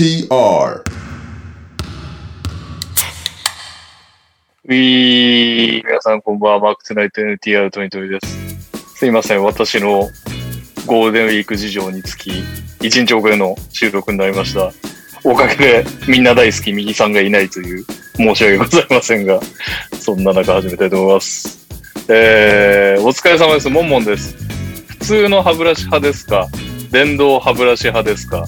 NTR ういー、皆さんこんばんは、マークトナイト NTR トニトニです。すいません、私のゴールデンウィーク事情につき、1日遅れの収録になりました。おかげでみんな大好き右さんがいないという申し訳ございませんが、そんな中始めたいと思います。えー、お疲れ様です。モンモンです。普通の歯ブラシ派ですか？電動歯ブラシ派ですか？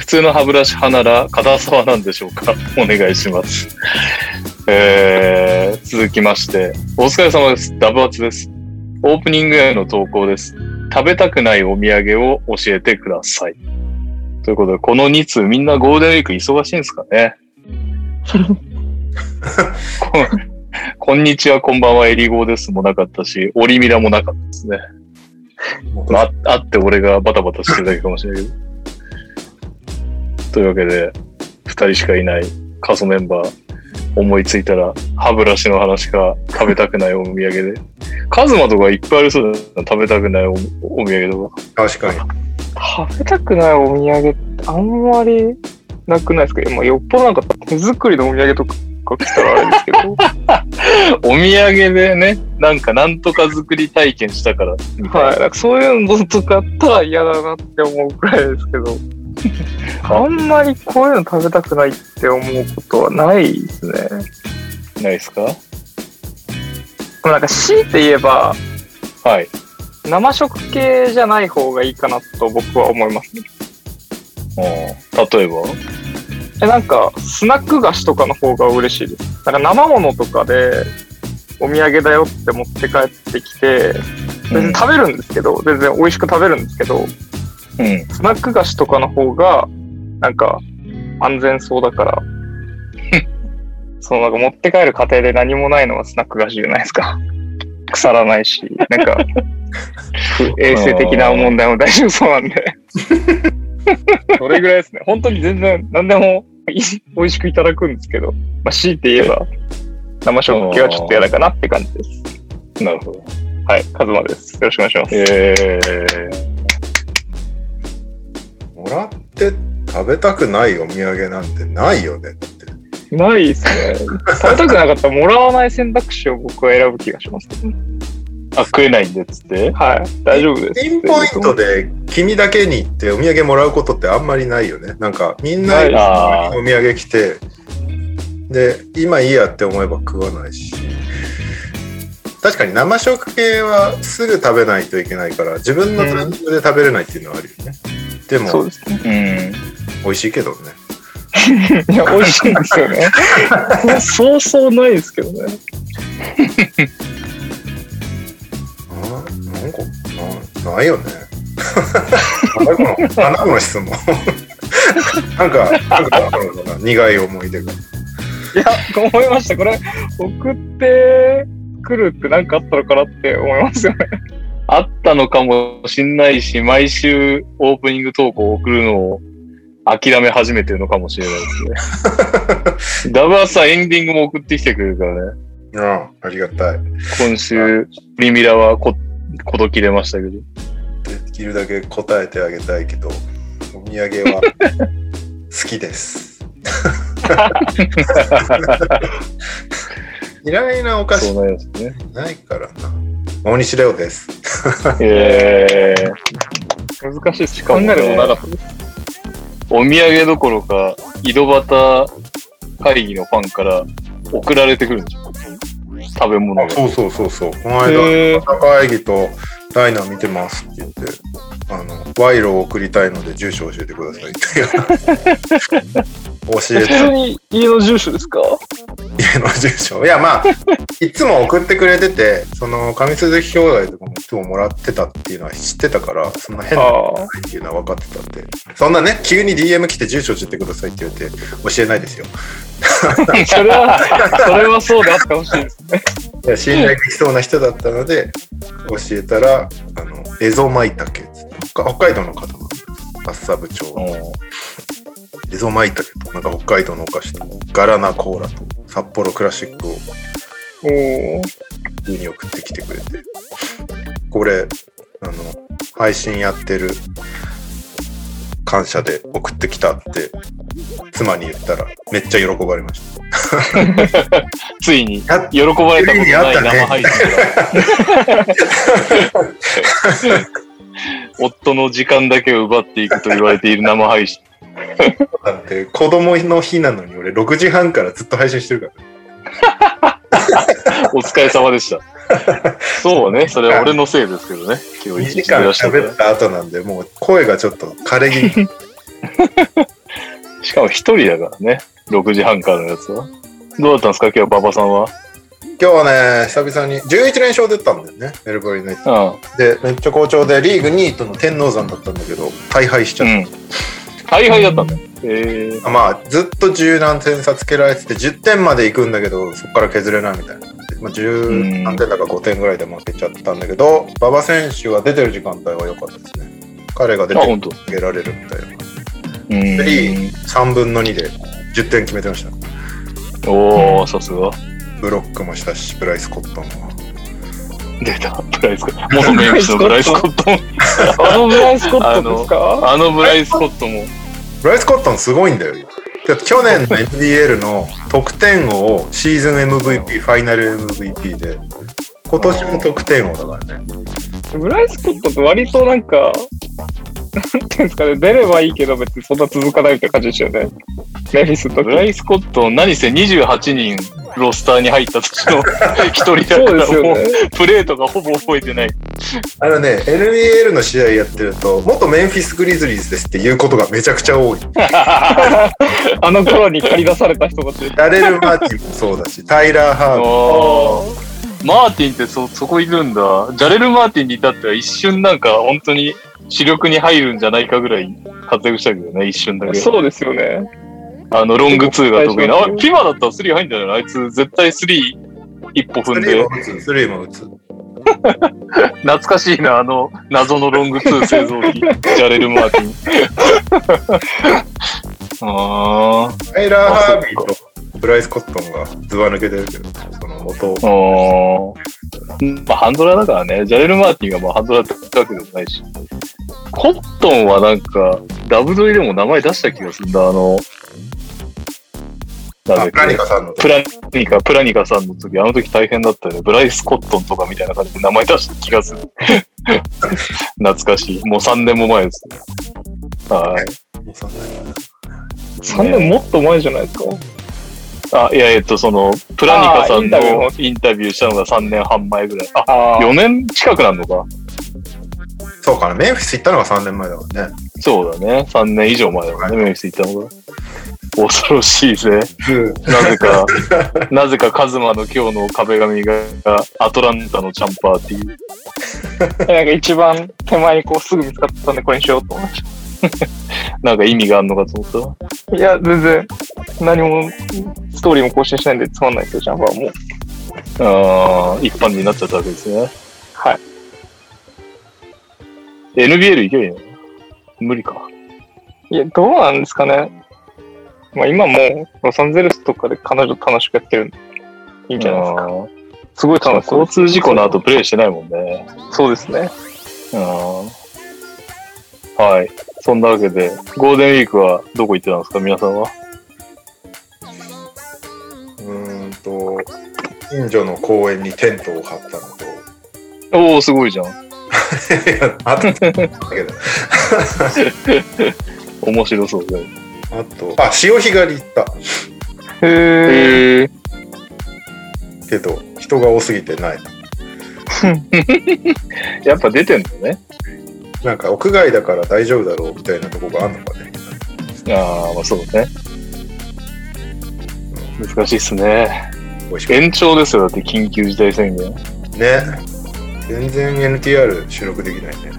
普通の歯ブラシ派なら片沢なんでしょうか？お願いします。えー、続きまして、お疲れ様です。ダブアツです。オープニングへの投稿です。食べたくないお土産を教えてください。ということで、この2通みんなゴールデンウィーク忙しいんですかね？こ こんにちは、こんばんは、エリゴーですもなかったし、オリミラもなかったですね。まあ、あって俺がバタバタしてるだけかもしれないけど。というわけで、2人しかいないカソメンバー、思いついたら歯ブラシの話か食べたくないお土産で。カズマとかいっぱいありそうだな、食べたくないおお土産とか。確かに。食べたくないお土産ってあんまりなくないですか？まあ、よっぽどなんか手作りのお土産とか来たらあれですけど。お土産でね、なんかなんとか作り体験したから。はい。なんかそういうのとかあったら嫌だなって思うくらいですけど。あんまりこういうの食べたくないって思うことはないですね。ないですか？なんか強いて言えば、はい。生食系じゃない方がいいかなと僕は思いますね。うん例えば？え、なんか、スナック菓子とかの方が嬉しいです。なんか生物とかで、お土産だよって持って帰ってきて、別に食べるんですけど、全然美味しく食べるんですけど、うん。スナック菓子とかの方が、なんか、安全そうだから、そのなんか持って帰る過程で何もないのはスナック菓子じゃないですか。腐らないし、なんか、ふ衛生的な問題も大丈夫そうなんで。それぐらいですね。本当に全然何でも美味しくいただくんですけど、まあ、強いて言えば、生食系はちょっと嫌だかなって感じです。なるほど。はい、カズマです。よろしくお願いします。えもらって食べたくないお土産なんてないよね。だってないですね。食べたくなかったらもらわない選択肢を僕は選ぶ気がしますけどね。ー、あ、食えないんでっつって？はい、大丈夫です。ピンポイントで君だけにってお土産もらうことってあんまりないよね。なんかみんなお土産来て、で、今いいやって思えば食わないし。確かに生食系はすぐ食べないといけないから、自分のタイミングで食べれないっていうのはあるよね。でも、そうですね。うん。美味しいけどね。いや、美味しいんですよね。そうそうないですけどね。あなんかなないよね。なんだこのなんだこの質問。なんか、なんかあるのかな苦い思い出が。いや、思いました。これ、送ってくるって何かあったのかなって思いますよね。あったのかもしんないし、毎週オープニング投稿を送るのを諦め始めてるのかもしれないですね。ダブアスさんエンディングも送ってきてくれるからね。ああ、ありがたい。今週、リミラはこ、こどきれましたけど。できるだけ答えてあげたいけど、お土産は 好きです。嫌いなお菓子。ないからな。大西レオです。えー、難しいです。しかもね考えることなかったです。お土産どころか、井戸端会議のファンから送られてくるんですよ。食べ物が。そうそうそうそう。この間、会議とダイナ見てますって言って、あの、賄賂を送りたいので住所教えてくださいって。教え普て通に家の住所ですか？家の住所。いや、まあ、いつも送ってくれてて、その、上鈴木兄弟とかもいつももらってたっていうのは知ってたから、そんな変なことあないっていうのは分かってたんで、そんなね、急に DM 来て住所教えてくださいって言われて、教えないですよ。あ。それは、それはそうであってほしいですね。いや信頼できそうな人だったので、教えたら、あの、エゾマイタケっつって北北海道の方なんです。厚沢部町の。うんエゾマイタケと、なんか北海道のお菓子と、ガラナコーラと、札幌クラシックをおー家に送ってきてくれて、これ、あの、配信やってる感謝で送ってきたって妻に言ったらめっちゃ喜ばれました。ついにや喜ばれたことない生配信が。夫の時間だけを奪っていくと言われている生配信。だって子供の日なのに俺6時半からずっと配信してるから。お疲れ様でした。そうね、それは俺のせいですけどね。今2日一日時間喋った後なんでもう声がちょっと枯れ気味。しかも一人だからね。6時半からのやつは。どうだったんですか？今日馬場さんは？今日はね、久々に11連勝出たんだよね、メルボルンね。うん。で、めっちゃ好調で、リーグ2位との天王山だったんだけど、大敗しちゃった。うん。大敗だったんだ。えー、まあ、ずっと十何点差つけられてて、10点まで行くんだけど、そこから削れないみたいな。まあ、10何点だか5点ぐらいで負けちゃったんだけど、馬場選手は出てる時間帯は良かったですね。彼が出あ、て。あげられるみたいな。うん。スリー3分の2で10点決めてました。おー、さすが。ブロックもしたし、ブライス・コットンは。出た。ブライスコットン。元メンフィスのブライスコットン。あのブライスコットですかあのブライスコットンも。ブライス・コットンすごいんだよ。だって去年の NDL の得点王を、シーズン MVP、ファイナル MVP で、今年も得点王だからね。ブライスコットって割となんか、ですかね、出ればいいけど別にそんな続かないみたいな感じですよね。メフィスの時。ブライスコットン、何せ28人ロスターに入った年の 一人だから、もですよね。うプレーとかほぼ覚えてない。あのね、NBL の試合やってると、元メンフィス・グリズリーズですっていうことがめちゃくちゃ多い。あの頃に借り出された人たち。ダレル・マーティンもそうだし、タイラー・ハード。おーマーティンってそ、そこ行くんだ。ジャレル・マーティンに至っては一瞬なんか本当に主力に入るんじゃないかぐらい活躍したけどね、一瞬だけ。そうですよね。あの、ロング2が得意な。あピマだったら3入んじゃないの？あいつ絶対3一歩踏んでスリーも。打つ、スリーも打つ。懐かしいな、あの、謎のロング2製造機。ジャレル・マーティン。あータイラー・ハービーとブライス・コットンがずば抜けてるけど、その元をあーまあ、ハンドラーだからね。ジャレル・マーティンがまあハンドラーってわけでもないし。コットンはなんか、ダブドリでも名前出した気がするんだ。あの、なんだっあ、何けかさんのプラニカ、プラニカさんの時、あの時大変だったよね。ブライス・コットンとかみたいな感じで名前出した気がする。懐かしい。もう3年も前ですね。はい。3年もっと前じゃないですか？あ、いや、えっと、その、プラニカさんののインタビューしたのが3年半前ぐらい。あ、ああ。4年近くなるのか？そうかな、メンフィス行ったのが3年前だからね。そうだね。3年以上前だもんね、メンフィス行ったのが。恐ろしいぜ。なぜか、なぜかカズマの今日の壁紙がアトランタのチャンパーっていう。なんか一番手前にこうすぐ見つかったんでこれにしようと思いましなんか意味があんのかと思った。た。いや、全然何もストーリーも更新しないんでつまんないですよ、ジャンプはもう。あー一般になっちゃったわけですね。はい。NBL 行けばいいの？無理か。いや、どうなんですかね。まあ今もうロサンゼルスとかで彼女楽しくやってるんでいいんじゃないですか。すごい楽しそう交通事故の後プレイしてないもんね。そうですね。うんはい。そんなわけで、ゴールデンウィークはどこ行ってたんですか？皆さんは？うーんと、近所の公園にテントを張ったのと、おー、すごいじゃん。あと、だけど、面白そうで。あと、あ、潮干狩り行った。へえ。けど、人が多すぎてない。やっぱ出てんのね。なんか屋外だから大丈夫だろうみたいなとこがあるのかね。ああ、まあそうね。難しいっすね。延長ですよ、だって緊急事態宣言。た。ね。全然 NTR 収録できないね。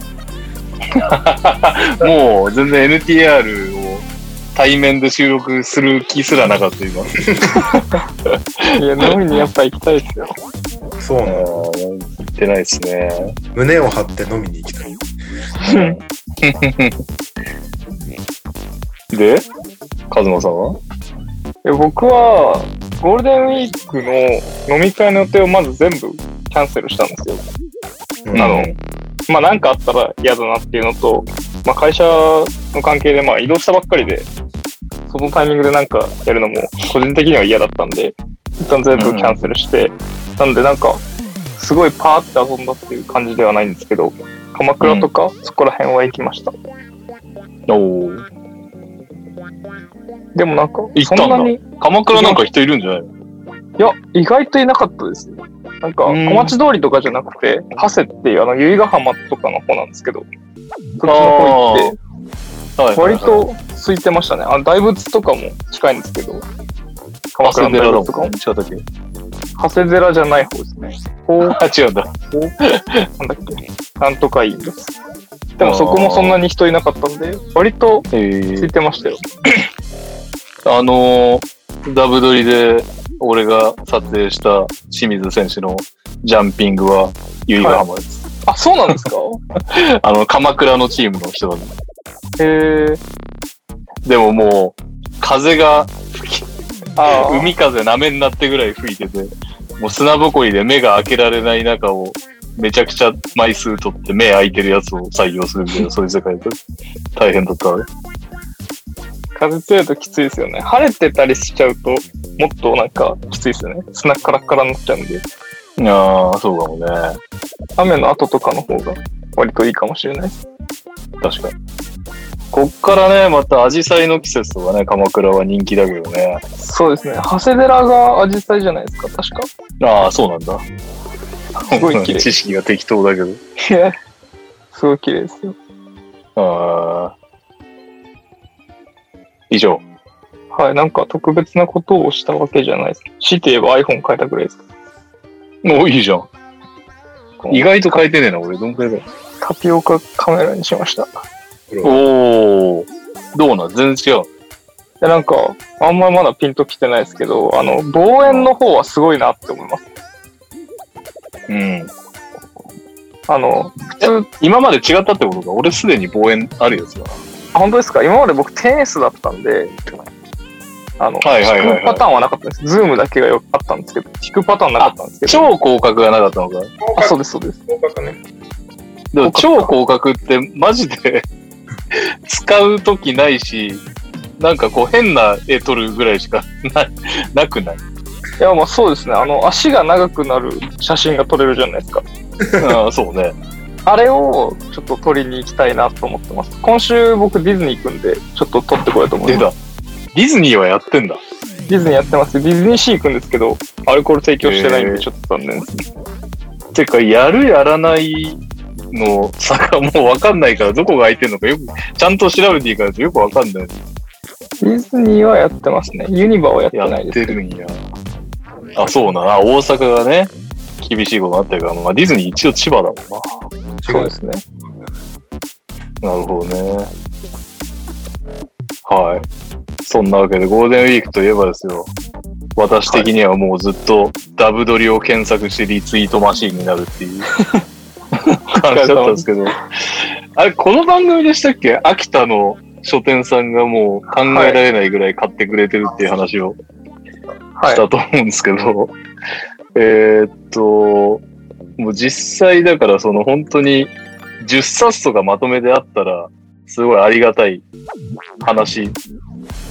もう全然 NTR を対面で収録する気すらなかった今。いや、飲みにやっぱ行きたいですよ。そうあなの。ー行ってないですね。胸を張って飲みに行きたい。で、カズマさんは？いや僕は、ゴールデンウィークの飲み会の予定をまず全部キャンセルしたんですよ。うんあのまあなんかあったら嫌だなっていうのと、まあ会社の関係でまあ移動したばっかりで、そのタイミングでなんかやるのも個人的には嫌だったんで、一旦全部キャンセルして、なんでなんか、すごいパーって遊んだっていう感じではないんですけど、鎌倉とかそこら辺は行きました。おーでもなんか、行ったんだそんなに、い鎌倉なんか人いるんじゃないや、意外といなかったですよ。なんか、うん小町通りとかじゃなくて、長谷っていうあの、由比ヶ浜とかの方なんですけど、そっちの方行って、はい。割と空いてましたね。あの大仏とかも近いんですけど、鎌鎌倉の大仏とかも。違ったっけ長谷寺じゃない方ですね。こう、あ、違うんだ。なんだっけ、なんとかいいんです。でもそこもそんなに人いなかったんで、割とえ空いてましたよ。あのー、ダブドリで俺が撮影した清水選手のジャンピングは由比ヶ浜です。あ、そうなんですか？あの、鎌倉のチームの人だね。へえ。でももう、風が吹き、海風なめになってぐらい吹いてて、もう砂ぼこりで目が開けられない中を、めちゃくちゃ枚数取って目開いてるやつを採用するみたいな、そういう世界で大変だったね。風強いときついですよね。晴れてたりしちゃうと、もっとなんかきついですよね。砂カラッカラになっちゃうんで、ああ、そうかもね。雨の後とかの方が割といいかもしれない。確かに。こっからね、またアジサイの季節とかね、鎌倉は人気だけどね。そうですね。長谷寺がアジサイじゃないですか、確か。ああ、そうなんだ。すごい綺麗 知識が適当だけど。いやすごい綺麗ですよ。ああ。以上。はい、なんか特別なことをしたわけじゃないです。強いて言えば iPhone 変えたぐらいです。もういいじゃん。意外と変えてねえな、俺。どんくらいだタピオカカメラにしました。いおお。どうなん？全然違う。や、なんか、あんままだピンときてないですけど、あの、望遠の方はすごいなって思います。うん。あの、普通、今まで違ったってことか。俺すでに望遠あるやつだな。あ本当ですか？今まで僕 10S だったんで、あの、はいはいはいはい引くパターンはなかったです。ズームだけがよあったんですけど、引くパターンなかったんですけど。超広角がなかったのか？あ、そうです、そうです。合格ね。でも超広角ってマジで 使うときないし、なんかこう変な絵撮るぐらいしか ななくない？いや、まあそうですね。あの、足が長くなる写真が撮れるじゃないですか。ああ、そうね。あれをちょっと撮りに行きたいなと思ってます。今週僕ディズニー行くんで、ちょっと撮ってこようと思い出ます。た。ディズニーはやってんだ。ディズニーやってます。ディズニーシー行くんですけど、アルコール提供してないんで、ちょっと残念ですね。てか、やるやらないの差がもうわかんないから、どこが空いてんのかよく、ちゃんと調べていかないとよくわかんない。ディズニーはやってますね。ユニバはやってやっないです。てるんや。あ、そうな。あ大阪がね、厳しいことになってるから、まあ、ディズニー一応千葉だもんな。そうですね。なるほどね。はい。そんなわけで、ゴールデンウィークといえばですよ。私的にはもうずっとダブドリを検索してリツイートマシーンになるっていう話だったんですけど。あれ、この番組でしたっけ？秋田の書店さんがもう考えられないぐらい買ってくれてるっていう話をはい。したと思うんですけど、えーっと、もう実際だからその本当に10冊とかまとめであったら、すごいありがたい話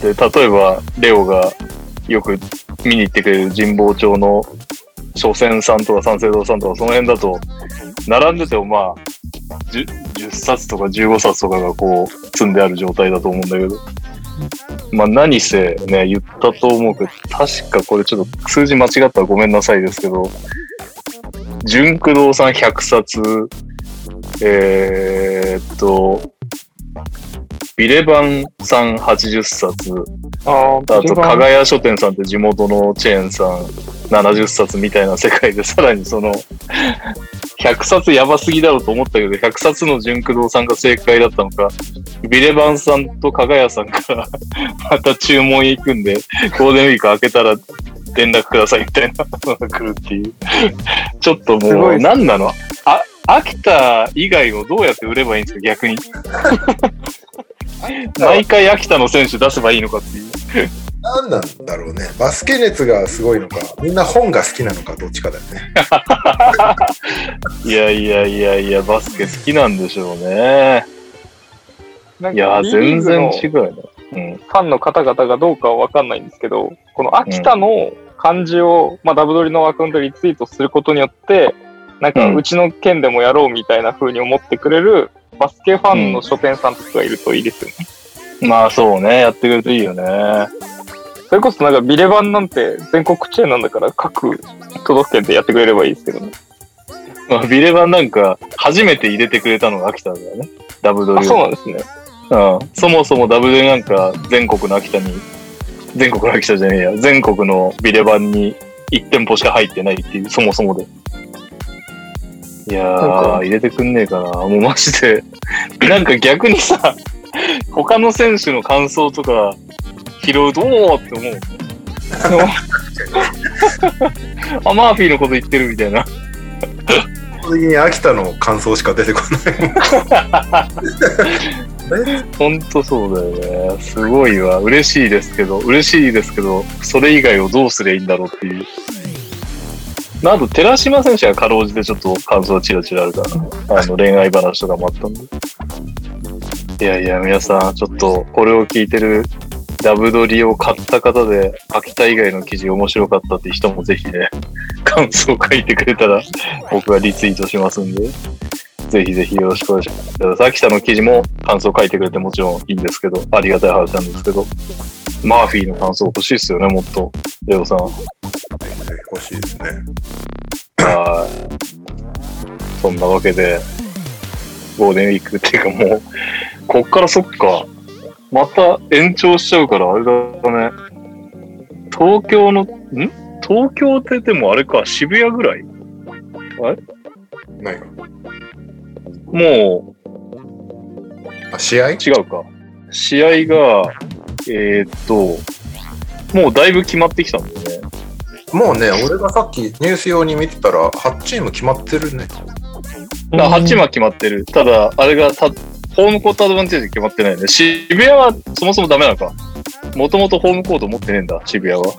で、例えばレオがよく見に行ってくれる神保町の書店さんとか三省堂さんとかその辺だと、並んでてもまあ、10, 10冊とか15冊とかがこう積んである状態だと思うんだけど、まあ何せね、言ったと思うけど、確かこれちょっと数字間違ったらごめんなさいですけど、純駆動さん100冊、えーっと、ビレバンさん80冊、ああと、加賀屋書店さんって地元のチェーンさん70冊みたいな世界で、さらにその、100冊やばすぎだろうと思ったけど、100冊の純駆動さんが正解だったのか、ビレバンさんと加賀屋さんから また注文行くんで、ゴールデンウィーク開けたら連絡くださいみたいなのが来るっていう。ちょっともう、すごいっす何なの？あ、秋田以外をどうやって売ればいいんですか、逆に？毎回秋田の選手出せばいいのかっていう。何なんだろうね。バスケ熱がすごいのか、みんな本が好きなのか、どっちかだよね。いやいやいやいや、バスケ好きなんでしょうね。いや全然違うよね。うん。ファンの方々がどうかはわかんないんですけど、この秋田の漢字を、まあ、ダブドリのアカウントでリツイートすることによって、なんか、うんうちの県でもやろうみたいな風に思ってくれる、バスケファンの書店さんとかがいるといいですよね。まあそうね、やってくれるといいよね。それこそなんかビレバンなんて全国チェーンなんだから各都道府県でやってくれればいいですけどね。まあ、ビレバンなんか、初めて入れてくれたのが秋田だよね。ダブドリそうなんですね。うん。そもそもダブドリなんか、全国の秋田に、全国の秋田じゃねえや、全国のビレバンに1店舗しか入ってないっていう、そもそもで。いやー、か入れてくんねえかな。もうマジで、なんか逆にさ、他の選手の感想とか拾うと、おーって思う。あ、マーフィーのこと言ってるみたいな。基本的に秋田の感想しか出てこない。ほんとそうだよね。すごいわ。嬉しいですけど、嬉しいですけど、それ以外をどうすりゃいいんだろうっていう。まああと、寺島選手はかろうじてちょっと感想がチラチラあるから、あの、恋愛話とかもあったんで。いやいや、皆さん、ちょっと、これを聞いてる、ダブドリを買った方で、秋田以外の記事面白かったって人もぜひね、感想を書いてくれたら、僕がリツイートしますんで。ぜひぜひよろしくお願いします。秋田の記事も感想書いてくれてもちろんいいんですけど、ありがたい話なんですけど、マーフィーの感想欲しいっすよね、もっと。レオさん。欲しいですね。はい。そんなわけで、ゴールデンウィークっていうかもう、こっからそっか、また延長しちゃうから、あれだね。東京の、ん？東京ってでもあれか、渋谷ぐらい？何がもあ試合？う違うか。試合が、えーっと、もうだいぶ決まってきたんだよね。もうね、俺がさっきニュース用に見てたら、8チーム決まってるね。だから8は決まってる。ただ、あれがた、ホームコートアドバンテージ決まってないね。渋谷はそもそもダメなのか。もともとホームコート持ってねえんだ、渋谷は。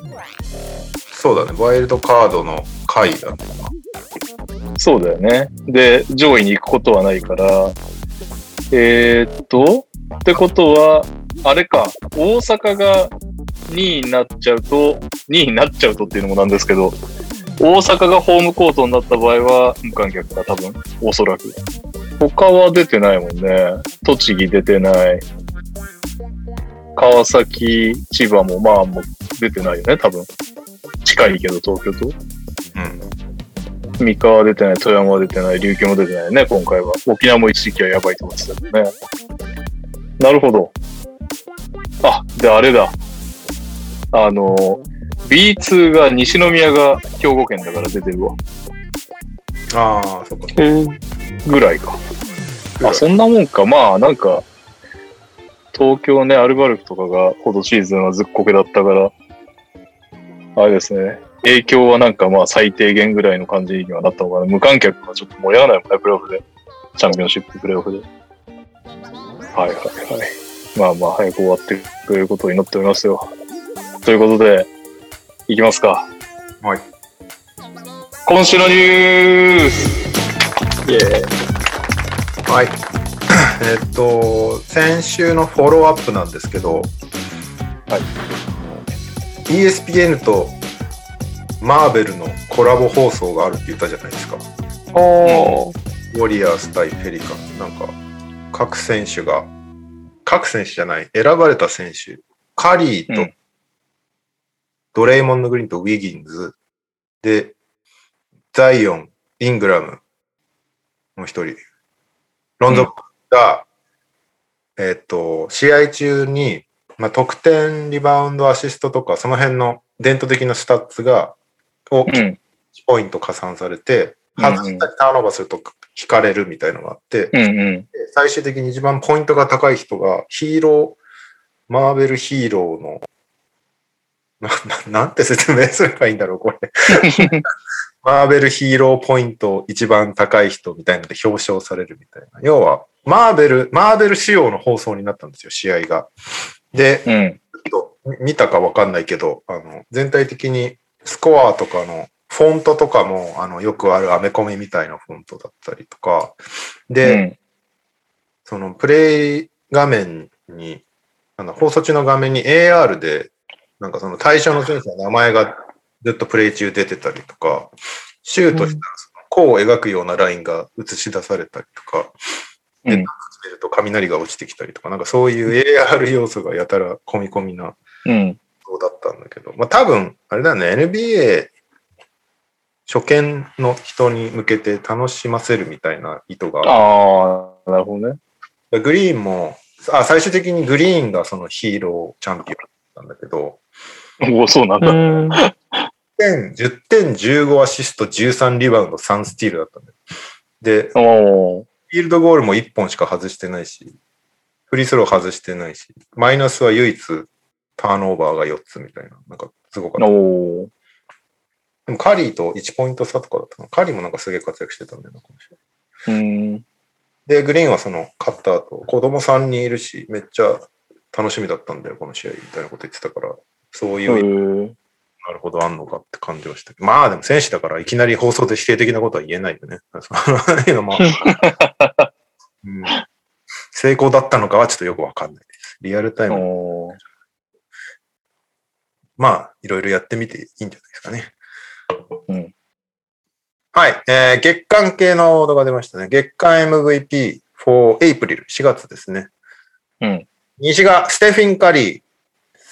そうだね、ワイルドカードの回だね。そうだよね。で、上位に行くことはないから。えー、っと、ってことは、あれか、大阪が2位になっちゃうと、2位になっちゃうとっていうのもなんですけど、大阪がホームコートになった場合は、無観客が多分、おそらく。他は出てないもんね。栃木出てない。川崎、千葉もまあもう出てないよね、多分。近いけど、東京と。うん。三河は出てない、富山は出てない、琉球も出てないね、今回は。沖縄も一時期はやばいと思ってたけどね。なるほど。あ、で、あれだ。あの、B2 が西宮が兵庫県だから出てるわ。ああ、そっか。ぐらいか。あ、そんなもんか。まあ、なんか、東京ね、アルバルクとかが今年シーズンはずっこけだったから、あれですね。影響はなんかまあ最低限ぐらいの感じにはなったのかな。無観客はちょっと盛り上がらないもんね、プレーオフで。チャンピオンシッププレーオフで。はいはいはい。まあまあ早く終わってくれることを祈っておりますよ。ということで、いきますか。はい。今週のニュースイエーイはい。えっと、先週のフォローアップなんですけど、はい。ESPN とマーベルのコラボ放送があるって言ったじゃないですか。おーウォリアーズ対ペリカン。なんか、各選手が、各選手じゃない、選ばれた選手、カリーと、うんドレイモンド・グリーンとウィギンズ、で、ザイオン、イングラム、もう一人、ロンゾが、えっ、と、試合中に、まあ、得点、リバウンド、アシストとか、その辺の伝統的なスタッツが、をうん。ポイント加算されて、うん外したりターンオーバーすると引かれるみたいのがあって、うんうん。で最終的に一番ポイントが高い人がヒーロー、マーベルヒーローの、な、ななんて説明すればいいんだろう、これ。マーベルヒーローポイント一番高い人みたいなので表彰されるみたいな。要は、マーベル、マーベル仕様の放送になったんですよ、試合が。で、うん。見たかわかんないけど、あの、全体的にスコアとかのフォントとかも、あの、よくあるアメコミみたいなフォントだったりとか、で、うん。そのプレイ画面に、あの放送中の画面に AR で、なんかその対象の選手の名前がずっとプレイ中出てたりとか、シュートしたらその弧を描くようなラインが映し出されたりとか、で、うん。見ると雷が落ちてきたりとか、なんかそういう AR 要素がやたら込み込みなうん。そうだったんだけど、まあ多分、あれだよね、NBA 初見の人に向けて楽しませるみたいな意図があるああ、なるほどね。グリーンも、あ、最終的にグリーンがそのヒーローチャンピオンだったんだけど、おお、そうなんうだ。ん。10点、10点、15アシスト、13リバウンド、3スティールだったんだよ。で。フィールドゴールも1本しか外してないし、フリースロー外してないし、マイナスは唯一ターンオーバーが4つみたいな、なんかすごかった。おお。でもカリーと1ポイント差とかだったかな。カリーもなんかすげえ活躍してたんだよな、この試合うん。で、グリーンはその勝った後、子供3人いるし、めっちゃ楽しみだったんだよ、この試合、みたいなこと言ってたから、そういう、なるほど、あんのかって感じはしたけど。まあでも選手だからいきなり放送で否定的なことは言えないよね。そういうのも、うん成功だったのかはちょっとよくわかんないです。リアルタイム、まあ、いろいろやってみていいんじゃないですかね。うんはい、えー月間系の動画出ましたね。月間 MVP for April、4月ですね。うん。西がステフィン・カリー、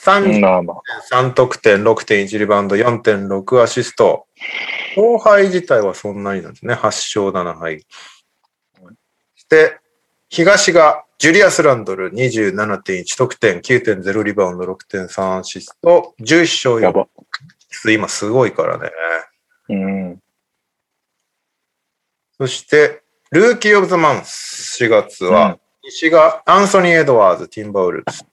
3まあまあ。3得点、6.1リバウンド、4.6アシスト。後輩自体はそんなになんですね。8勝7敗。そして、東がジュリアス・ランドル27.1得点、9.0リバウンド、6.3アシスト、11勝4やば。敗。今すごいからね。うん。そして、ルーキー・オブ・ザ・マンス4月は、うん西がアンソニー・エドワーズ、ティンバーウルブス。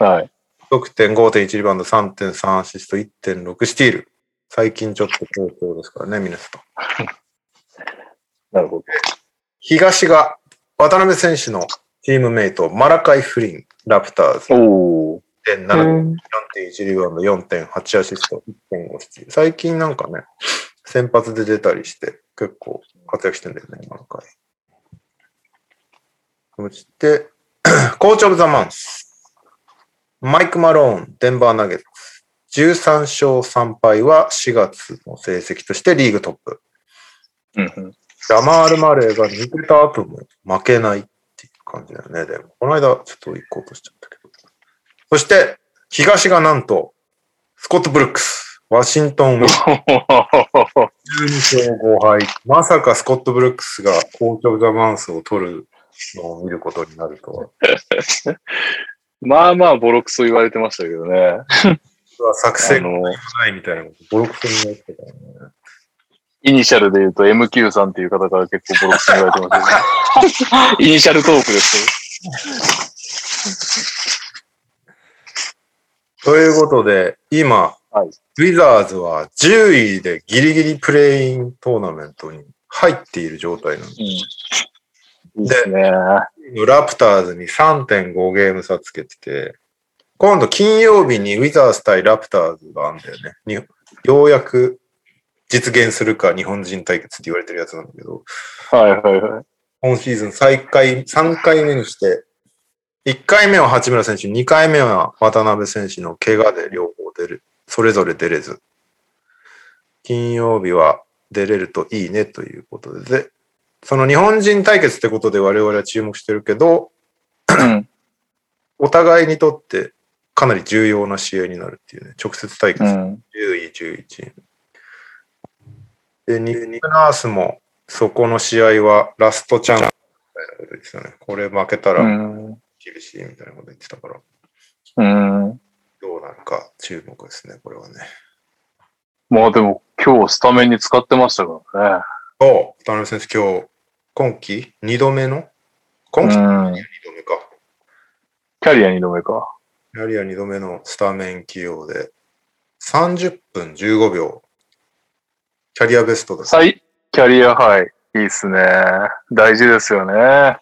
はい。得点5.1リバウンド、3.3アシスト、1.6スティール。最近ちょっと好調ですからね、ミネソタ。なるほど。東が渡辺選手のチームメイト、マラカイ・フリン、ラプターズ。おお。1.7、4.1リバウンド、4.8アシスト、1.5スティール。最近なんかね、先発で出たりして、結構活躍してんだよね、マラカイ。そして、コーチオブザマンス。マイク・マローン、デンバーナゲッツ。13勝3敗は4月の成績としてリーグトップ。うんうん。ジャマール・マレーが抜けた後も負けないっていう感じだよね。でも、この間ちょっと行こうとしちゃったけど。そして、東がなんと、スコット・ブルックス、ワシントン・ウィズ12勝5敗。まさかスコット・ブルックスがコーチ・オブ・ザ・マンスを取るのを見ることになるとは。まあまあ、ボロクソ言われてましたけどね。作あ戦がの、ないみたいなこと、ボロクソに言ってたよね。イニシャルで言うと MQ さんっていう方から結構ボロクソ言われてますけど、ね、イニシャルトークです ということで、今、はいウィザーズは10位でギリギリプレイントーナメントに入っている状態なんです。けど。いいですね。ラプターズに3.5ゲーム差つけてて、今度金曜日にウィザーズ対ラプターズがあるんだよね。にようやく実現するか日本人対決って言われてるやつなんだけど、はいはいはい。今シーズン最回、3回目にして、1回目は八村選手、2回目は渡辺選手の怪我で両方出る、それぞれ出れず、金曜日は出れるといいねということで、でその日本人対決ってことで我々は注目してるけど、うん。お互いにとってかなり重要な試合になるっていうね、直接対決。うん。10位、11位。で、ニックナースもそこの試合はラストチャンスみたいなこと言ってたね。これ負けたうらん。厳しいみたいなこと言ってたから、うん。どうなるか注目ですね、これはね。まあでも今日スタメンに使ってましたからね。お渡辺選手今日、今季？2度目の？今季？2うん。度目か。キャリア2度目か。やはりは2度目のスタメン起用で、30分15秒。キャリアベストです。最、キャリアハイ。いいっすね。大事ですよね。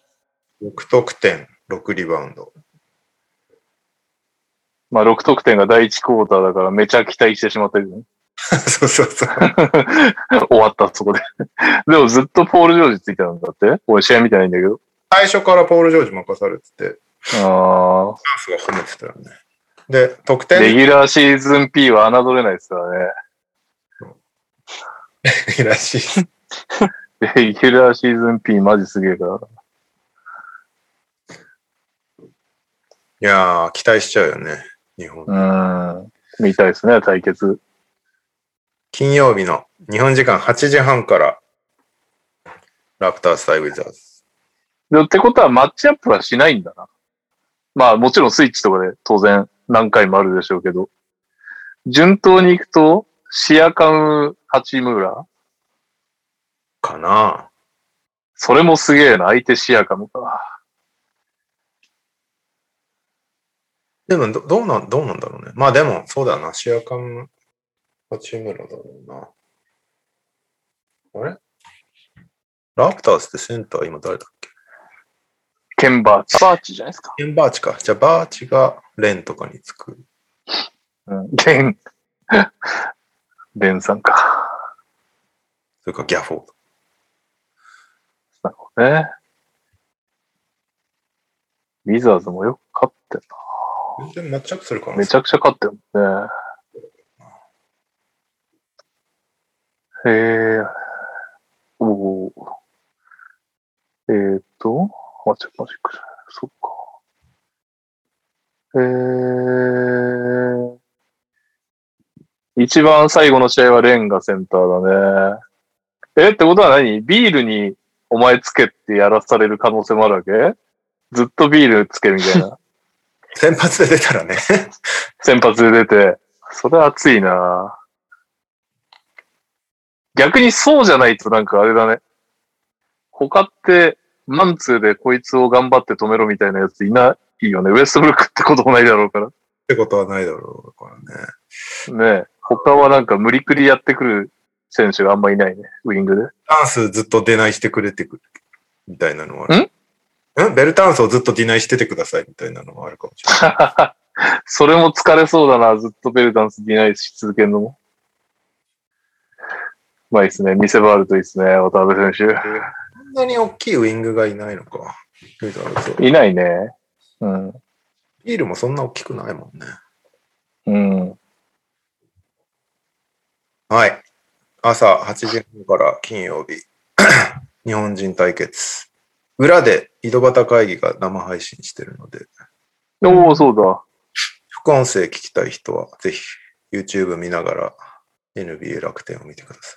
6得点、6リバウンド。まあ6得点が第1クォーターだからめちゃ期待してしまったけどね。そうそうそう。終わった、そこで。でもずっとポール・ジョージついてたんだって？俺試合見てないんだけど。最初からポール・ジョージ任されてて、あチャンスが褒めてたよね。で、得あ。レ点ギュラーシーズン P は侮れないですからね。らしい。レギュラーシーズン P マジすげえから。いやー、期待しちゃうよね、日本。うん。見たいですね、対決。金曜日の日本時間8時半から、ラプターズ対ウィザーズ。でってことはマッチアップはしないんだな。まあもちろんスイッチとかで当然何回もあるでしょうけど、順当に行くと、シアカム、八村？かなそれもすげえな、相手シアカムか。でもど、どうなん、どうなんだろうね。まあでも、そうだな。シアカム、八村だろうな。あれ？ラプターズってセンター今誰だっけ？ケンバーチ。バーチじゃないですか。ケンバーチか。じゃあバーチがレンとかにつく。うん。レン。レンさんか。それかギャフォード。なるほどね。ウィザーズもよく勝ってんな。全然マッチアップするかなめちゃくちゃ勝ってるもんね。へえ。おお。えーっと、マッチアップマジック。そっか。えー。一番最後の試合はレンがセンターだね。えってことは何？ビールにお前つけってやらされる可能性もあるわけ？ずっとビールつけみたいな。先発で出たらね。先発で出て、それは熱いな逆にそうじゃないとなんかあれだね。他って、マンツーでこいつを頑張って止めろみたいなやついないよね。ウエストブルックってこともないだろうから。ってことはないだろうからね。ねえ他はなんか無理くりやってくる選手があんまいないね。ウィングで。タンスずっとデナイしてくれてくる。みたいなのはある。ん？ベルタンスをずっとディナイしててくださいみたいなのがあるかもしれない。それも疲れそうだな。ずっとベルタンスディナイし続けるのも。まあいいですね。見せ場あるといいですね。渡辺選そんなに大きいウィングがいないのか。いないね。うん。ビールもそんな大きくないもんね。うん。はい。朝8時半から金曜日。日本人対決。裏で井戸端会議が生配信してるので、おお、そうだ。副音声聞きたい人はぜひ YouTube 見ながら NBA 楽天を見てくださ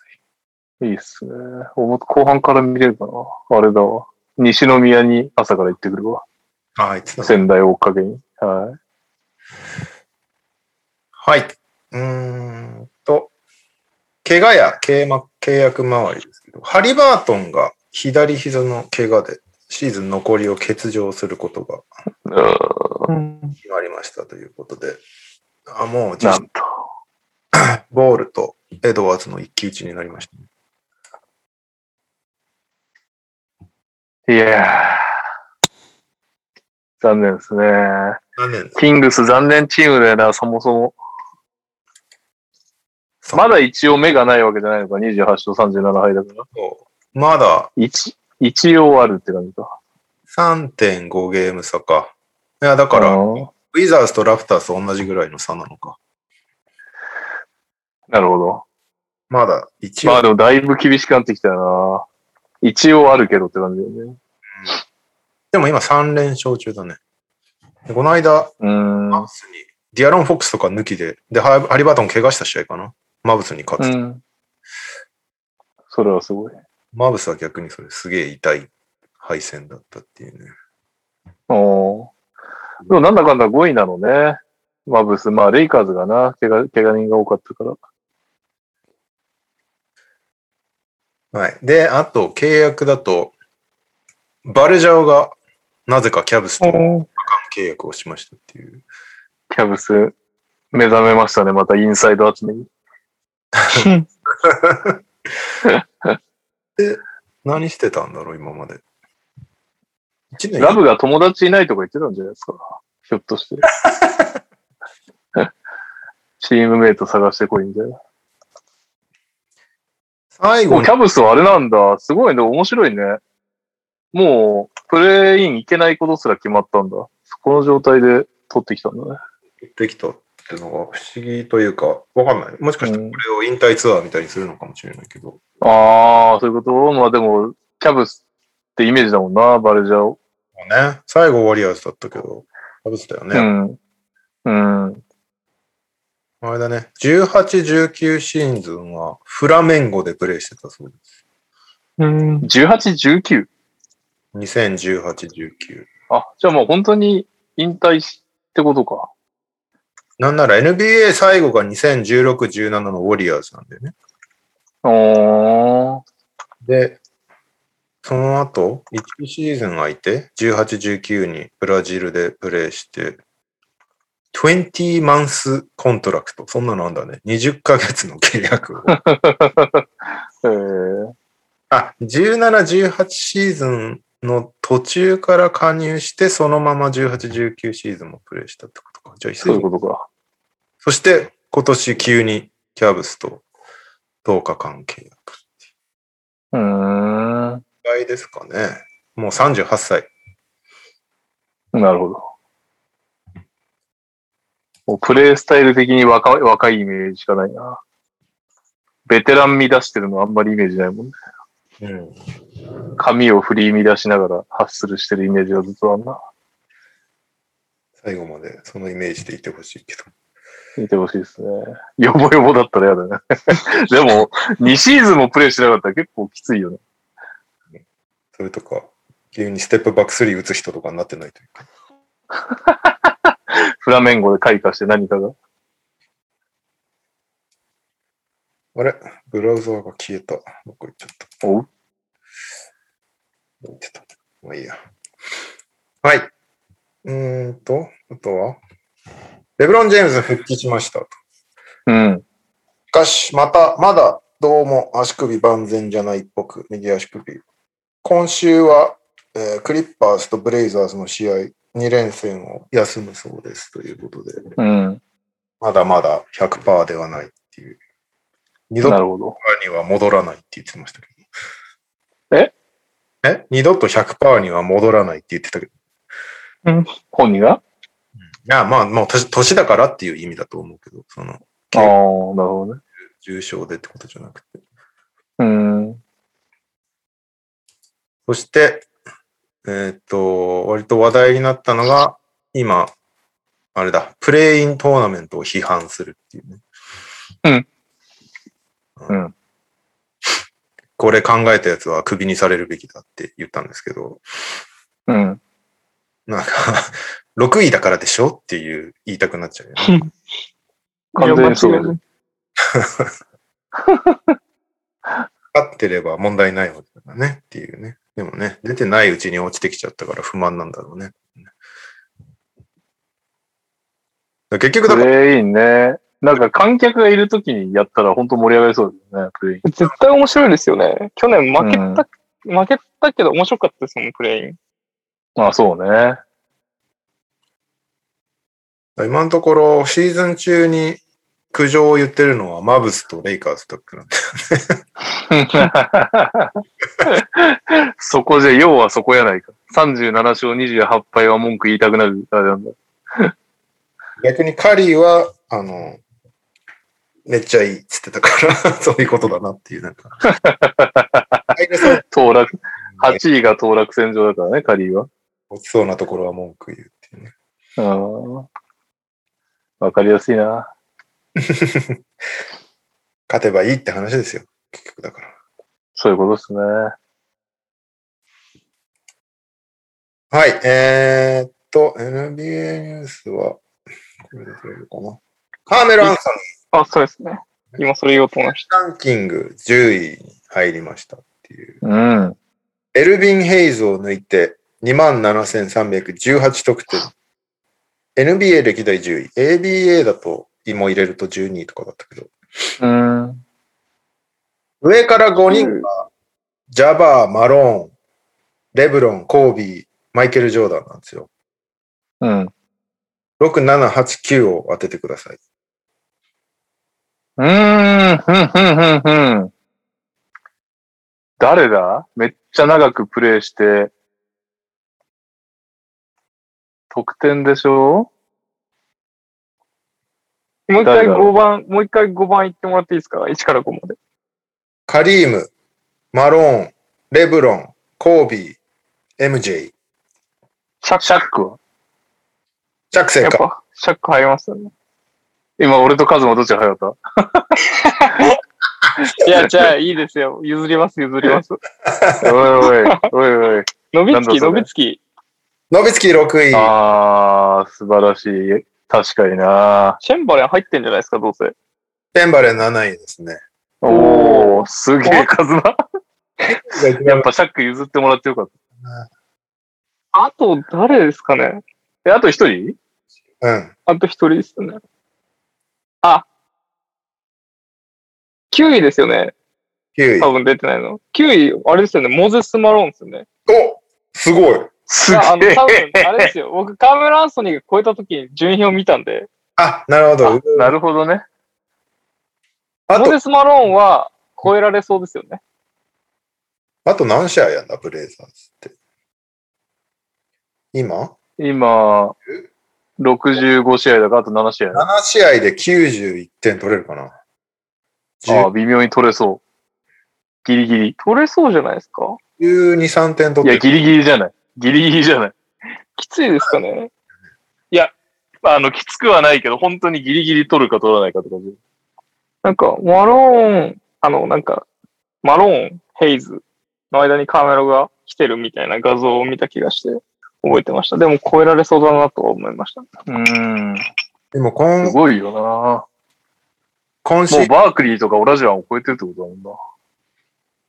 い。いいっすね。おも後半から見れるかな。あれだわ。西宮に朝から行ってくるわ。あ、あいつだ。仙台追っかけに。ははい。うーんと、怪我や契約契約周りですけど、ハリバートンが左膝の怪我でシーズン残りを欠場することが。決まりましたということで、あもうなんと。ボールとエドワーズの一騎打ちになりました、ね。いやー。残念ですね。何年キングス残念チームだよな、そもそも。まだ一応目がないわけじゃないのか？28勝37敗だから。そうまだ一、一応あるって感じか。3.5ゲーム差か。いや、だから、うんウィザーズとラプターズと同じぐらいの差なのか。なるほど。まだ一応、まあでもだいぶ厳しくなってきたよな。一応あるけどって感じだよね。でも今3連勝中だね。でこの間、うーん。ディアロン・フォックスとか抜きで、で、ハハリバートン怪我した試合かな。マブスに勝つ。うん。それはすごい。マブスは逆にそれすげえ痛い敗戦だったっていうね。おーでもなんだかんだ5位なのね。マブス。まあ、レイカーズがな、怪我、怪我人が多かったから。はい。で、あと、契約だと、バルジャオがなぜかキャブスと契約をしましたっていう。キャブス、目覚めましたね。またインサイド集めに。で、何してたんだろう、今まで。ラブが友達いないとか言ってたんじゃないですか。ひょっとして。チームメイト探してこいみたいな。最後キャブスはあれなんだ。すごいね。面白いね。もう、プレイン行けないことすら決まったんだ。この状態で取ってきたんだね。できたっていうのが不思議というか、わかんない。もしかしたらこれを引退ツアーみたいにするのかもしれないけど。ああ、そういうこと？まあでも、キャブスってイメージだもんな、バレジャオ。ね。最後ウォリアーズだったけど、かぶってたよね。うん。うん。あれだね。18、19シーズンはフラメンゴでプレイしてたそうです。うん。18、19? 2018、19。あ、じゃあもう本当に引退しってことか。なんなら NBA 最後が2016、17のウォリアーズなんだよね。おー。で、その後、1シーズン空いて、18、19にブラジルでプレイして、20 month contract。そんなのあんだね。20ヶ月の契約を。えー、あ、17、18シーズンの途中から加入して、そのまま18、19シーズンもプレイしたってことか。じゃあ、そういうことか。そして、今年急にキャブスと10日間契約。うーん。意外ですかね。もう38歳。なるほど。もうプレイスタイル的に若い若いイメージしかないな。ベテラン乱してるのあんまりイメージないもんね。うん。髪を振り乱しながらハッスルしてるイメージがずっとあんな。最後までそのイメージでいてほしいけど。見てほしいですね。ヨボヨボだったら嫌だね。でも、2シーズンもプレイしなかったら結構きついよね。それとか、急にステップバックスリー打つ人とかになってないというか。フラメンゴで開花して何かが。あれブラウザーが消えた。どこ行っちゃったお？うどこ行ってたまあいいや。はい。うーんと、あとは、レブロン・ジェームズ復帰しましたと。うん。しかし、また、まだ、どうも足首万全じゃないっぽく、右足首。今週は、えークリッパーズとブレイザーズの試合、2連戦を休むそうですということで、うん。まだまだ100%ではないっていう。二度となるほど。100%には戻らないって言ってましたけど。え？え？二度と100%には戻らないって言ってたけど。本人が？いや、まあ、もう年年だからっていう意味だと思うけど、その、ああ、なるほどね。重症でってことじゃなくて。うん。そして、えーっと、割と話題になったのが、今、あれだ、プレイントーナメントを批判するっていうね。うん。うんこれ考えたやつはクビにされるべきだって言ったんですけど、うん。なんか、6位だからでしょっていう言いたくなっちゃうよね。完全にそう 勝ってれば問題ないわけだからねっていうね。でもね、出てないうちに落ちてきちゃったから不満なんだろうね。結局だプから、レインね。なんか観客がいるときにやったら本当盛り上がりそうですよね、プレイン。絶対面白いですよね。去年負けた、負けたけど面白かったですもん、プレイン。まあそうね。今のところシーズン中に苦情を言ってるのはマブスとレイカーズだけなんで。そこじゃ、要はそこやないか。37勝28敗は文句言いたくなる、あれなんだ。逆にカリーは、あの、めっちゃいいっつってたから、そういうことだなっていう、なんか。当落、8位が当落戦場だからね、カリーは。落ちそうなところは文句言うっていうね。うん。わかりやすいな。勝てばいいって話ですよ。結局だから。そういうことですね。はい。えー、っと、NBA ニュースは、これで取れるかな。カーメル・アンソニあ、そうですね。今それ言おうと思いましーランキング10位に入りましたっていう。うん。エルビン・ヘイズを抜いて27,318得点。NBA 歴代10位。ABA だと、も入れると12位とかだったけど。うん。上から5人が、ジャバー、マローン、レブロン、コービー、マイケル・ジョーダンなんですよ。うん。6、7、8、9を当ててください。うーん、ふんふんふんふん。誰だ？めっちゃ長くプレイして、得点でしょ？もう一回誰だろう？5番、もう一回5番言ってもらっていいですか ?1 から5まで。カリーム、マローン、レブロン、コービー、MJ。シャック。シャックは？シャック正解。やっぱ、シャック入りますよね。今、俺とカズマどっちが早かっ いや、じゃあいいですよ。譲ります、譲ります。た おいおい、おいおい。伸びつき、伸びつき。ノビツキ6位。あー、素晴らしい。確かになシェンバレン入ってんじゃないですか、どうせ。ペンバレン7位ですね。おー、すげえ、カズマ。やっぱシャック譲ってもらってよかった。あと、誰ですかねえ、あと一人？うん。あと一人ですね。あ。9位ですよね。9位。多分出てないの。9位、あれですよね。モゼス・マローンですよね。おすごい。すいやあの、げえ。多分、あれですよ。僕、カーメラ・アンソニーが超えた時に順位表を見たんで、あ、なるほど。なるほどね。モゼ、ス・マローンは超えられそうですよね。あと何試合やんだ、ブレイザーズって。今？今、65試合だからあと7試合。?7 試合で91点取れるかな。ああ、微妙に取れそう。ギリギリ。取れそうじゃないですか？12、3点いや、取ってギリギリじゃない。ギリギリじゃない。きついですかねあの、きつくはないけど、本当にギリギリ取るか取らないかって感じ。なんか、マローン、あの、なんか、マローン、ヘイズの間にカーメラが来てるみたいな画像を見た気がして、覚えてました。でも超えられそうだなとは思いました。うーん。でも今すごいよな。も今シーうバークリーとかオラジャンを超えてるってことだもんな。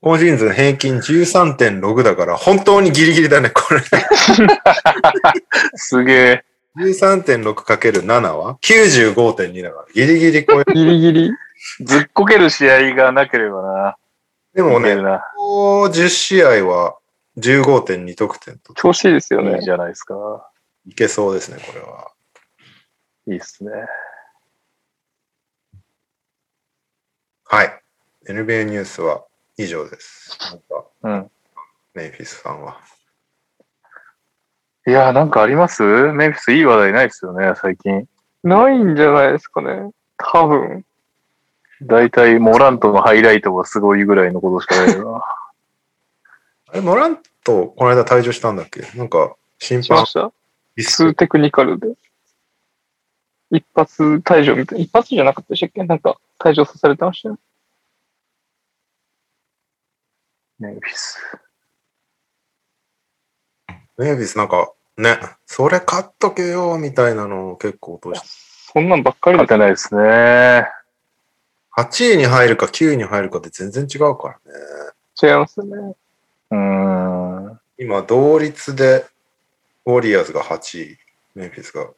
今シーズン平均13.6だから、本当にギリギリだね、これ。すげえ。13.6×7 は ?95.2 だから、ギリギリ超える。ギリギリ？ずっこける試合がなければな。でもね。ここ10試合は15.2得点と、調子いいですよねいい。じゃないですか。いけそうですね、これは。いいっすね。はい。NBA ニュースは以上です。なんか、うん。メンフィスさんは。いやー、なんかあります？メンフィスいい話題ないっすよね、最近。ないんじゃないですかね。多分。だいたいモラントのハイライトがすごいぐらいのことしかないよな。あれ、モラント、この間退場したんだっけ？なんか、審判しました？テクニカルで。一発退場みたいな。一発じゃなかったでしたっけ？なんか退場させられてましたよ。メンフィス。メンフィスなんか、ね、それ買っとけよ、みたいなのを結構落として。そんなんばっかりだ勝てないですね。8位に入るか9位に入るかって全然違うからね。違いますよね。うーん。今、同率で、ウォリアーズが8位、メンフィスが。う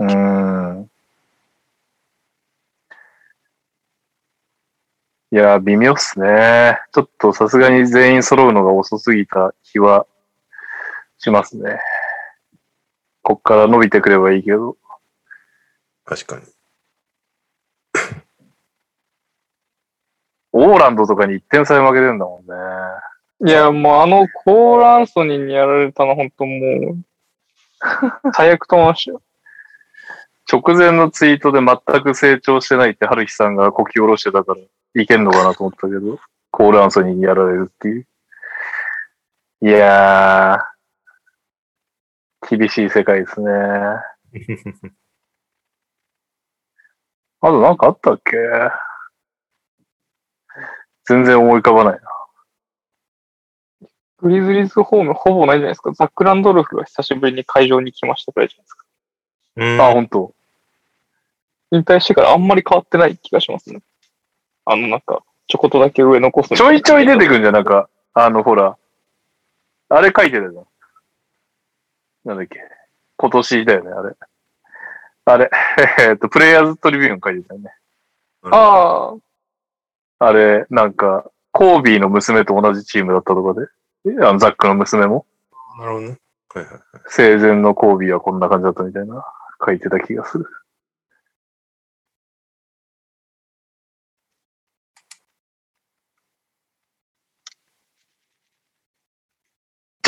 ーん。いやー、微妙っすね。ちょっとさすがに全員揃うのが遅すぎた気はしますね。こっから伸びてくればいいけど。確かに。オーランドとかに1点差で負けてんだもんね。いや、もうあのコール・アンソニーにやられたの本当もう、最悪と思いましたよ。直前のツイートで全く成長してないって春日さんがこき下ろしてたからいけんのかなと思ったけど、コール・アンソニーにやられるっていう。いやー、厳しい世界ですね。あとなんかあったっけ？全然思い浮かばないな。グリズリーズホームほぼないじゃないですか。ザック・ランドルフが久しぶりに会場に来ましたくらいじゃないですか。うんあ、本当引退してからあんまり変わってない気がしますね。あの、なんか、ちょこっとだけ上残すみちょいちょい出てくんじゃん、なんか、あの、ほら、あれ書いてるじゃん。なんだっけ。今年だよね、あれ。あれ、えっと、プレイヤーズトリビューン書いてたよね。ああ、あれ、なんか、コービーの娘と同じチームだったとかで、えあのザックの娘も、なるほどね。はいはいはい。生前のコービーはこんな感じだったみたいな、書いてた気がする。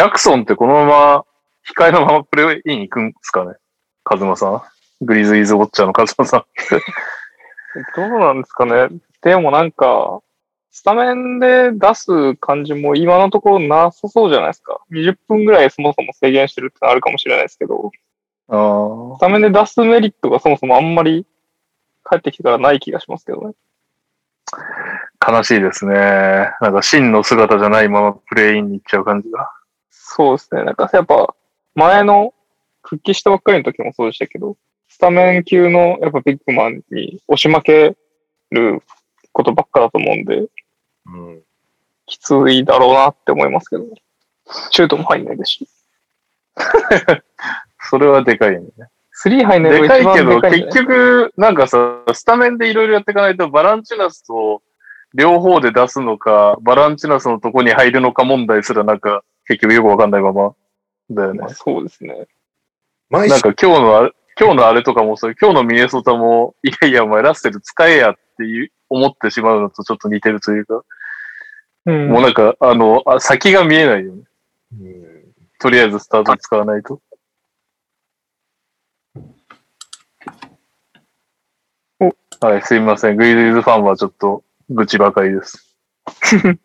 ジャクソンってこのまま控えのままプレーイン行くんですかね？カズマさん。グリズイーズウォッチャーのカズマさん。どうなんですかね？でもなんか、スタメンで出す感じも今のところなさそうじゃないですか。20分ぐらいそもそも制限してるってのあるかもしれないですけど、あスタメンで出すメリットがそもそもあんまり帰ってきてからない気がしますけどね。あ、悲しいですね。なんか真の姿じゃないままプレイインに行っちゃう感じが。そうですね。なんかやっぱ前の復帰したばっかりの時もそうでしたけど、スタメン級のやっぱビッグマンに押し負けることばっかだと思うんで、うん。きついだろうなって思いますけど、シュートも入んないですし。それはでかいね。スリー入んないのでが一番かいけど、結局、なんかさ、スタメンでいろいろやっていかないと、バランチュナスと両方で出すのか、バランチュナスのとこに入るのか問題すら、なんか、結局よくわかんないまま、だよねまあ。そうですね。なんか今日のあれ、今日のあれとかもそう、今日のミネソタも、いやいや、お前ラッセル使えやっていう、思ってしまうのとちょっと似てるというか、うんもうなんか、あのあ、先が見えないよね。うんとりあえずスタート使わないと。はい、すいません。グイズイズファンはちょっと愚痴ばかりです。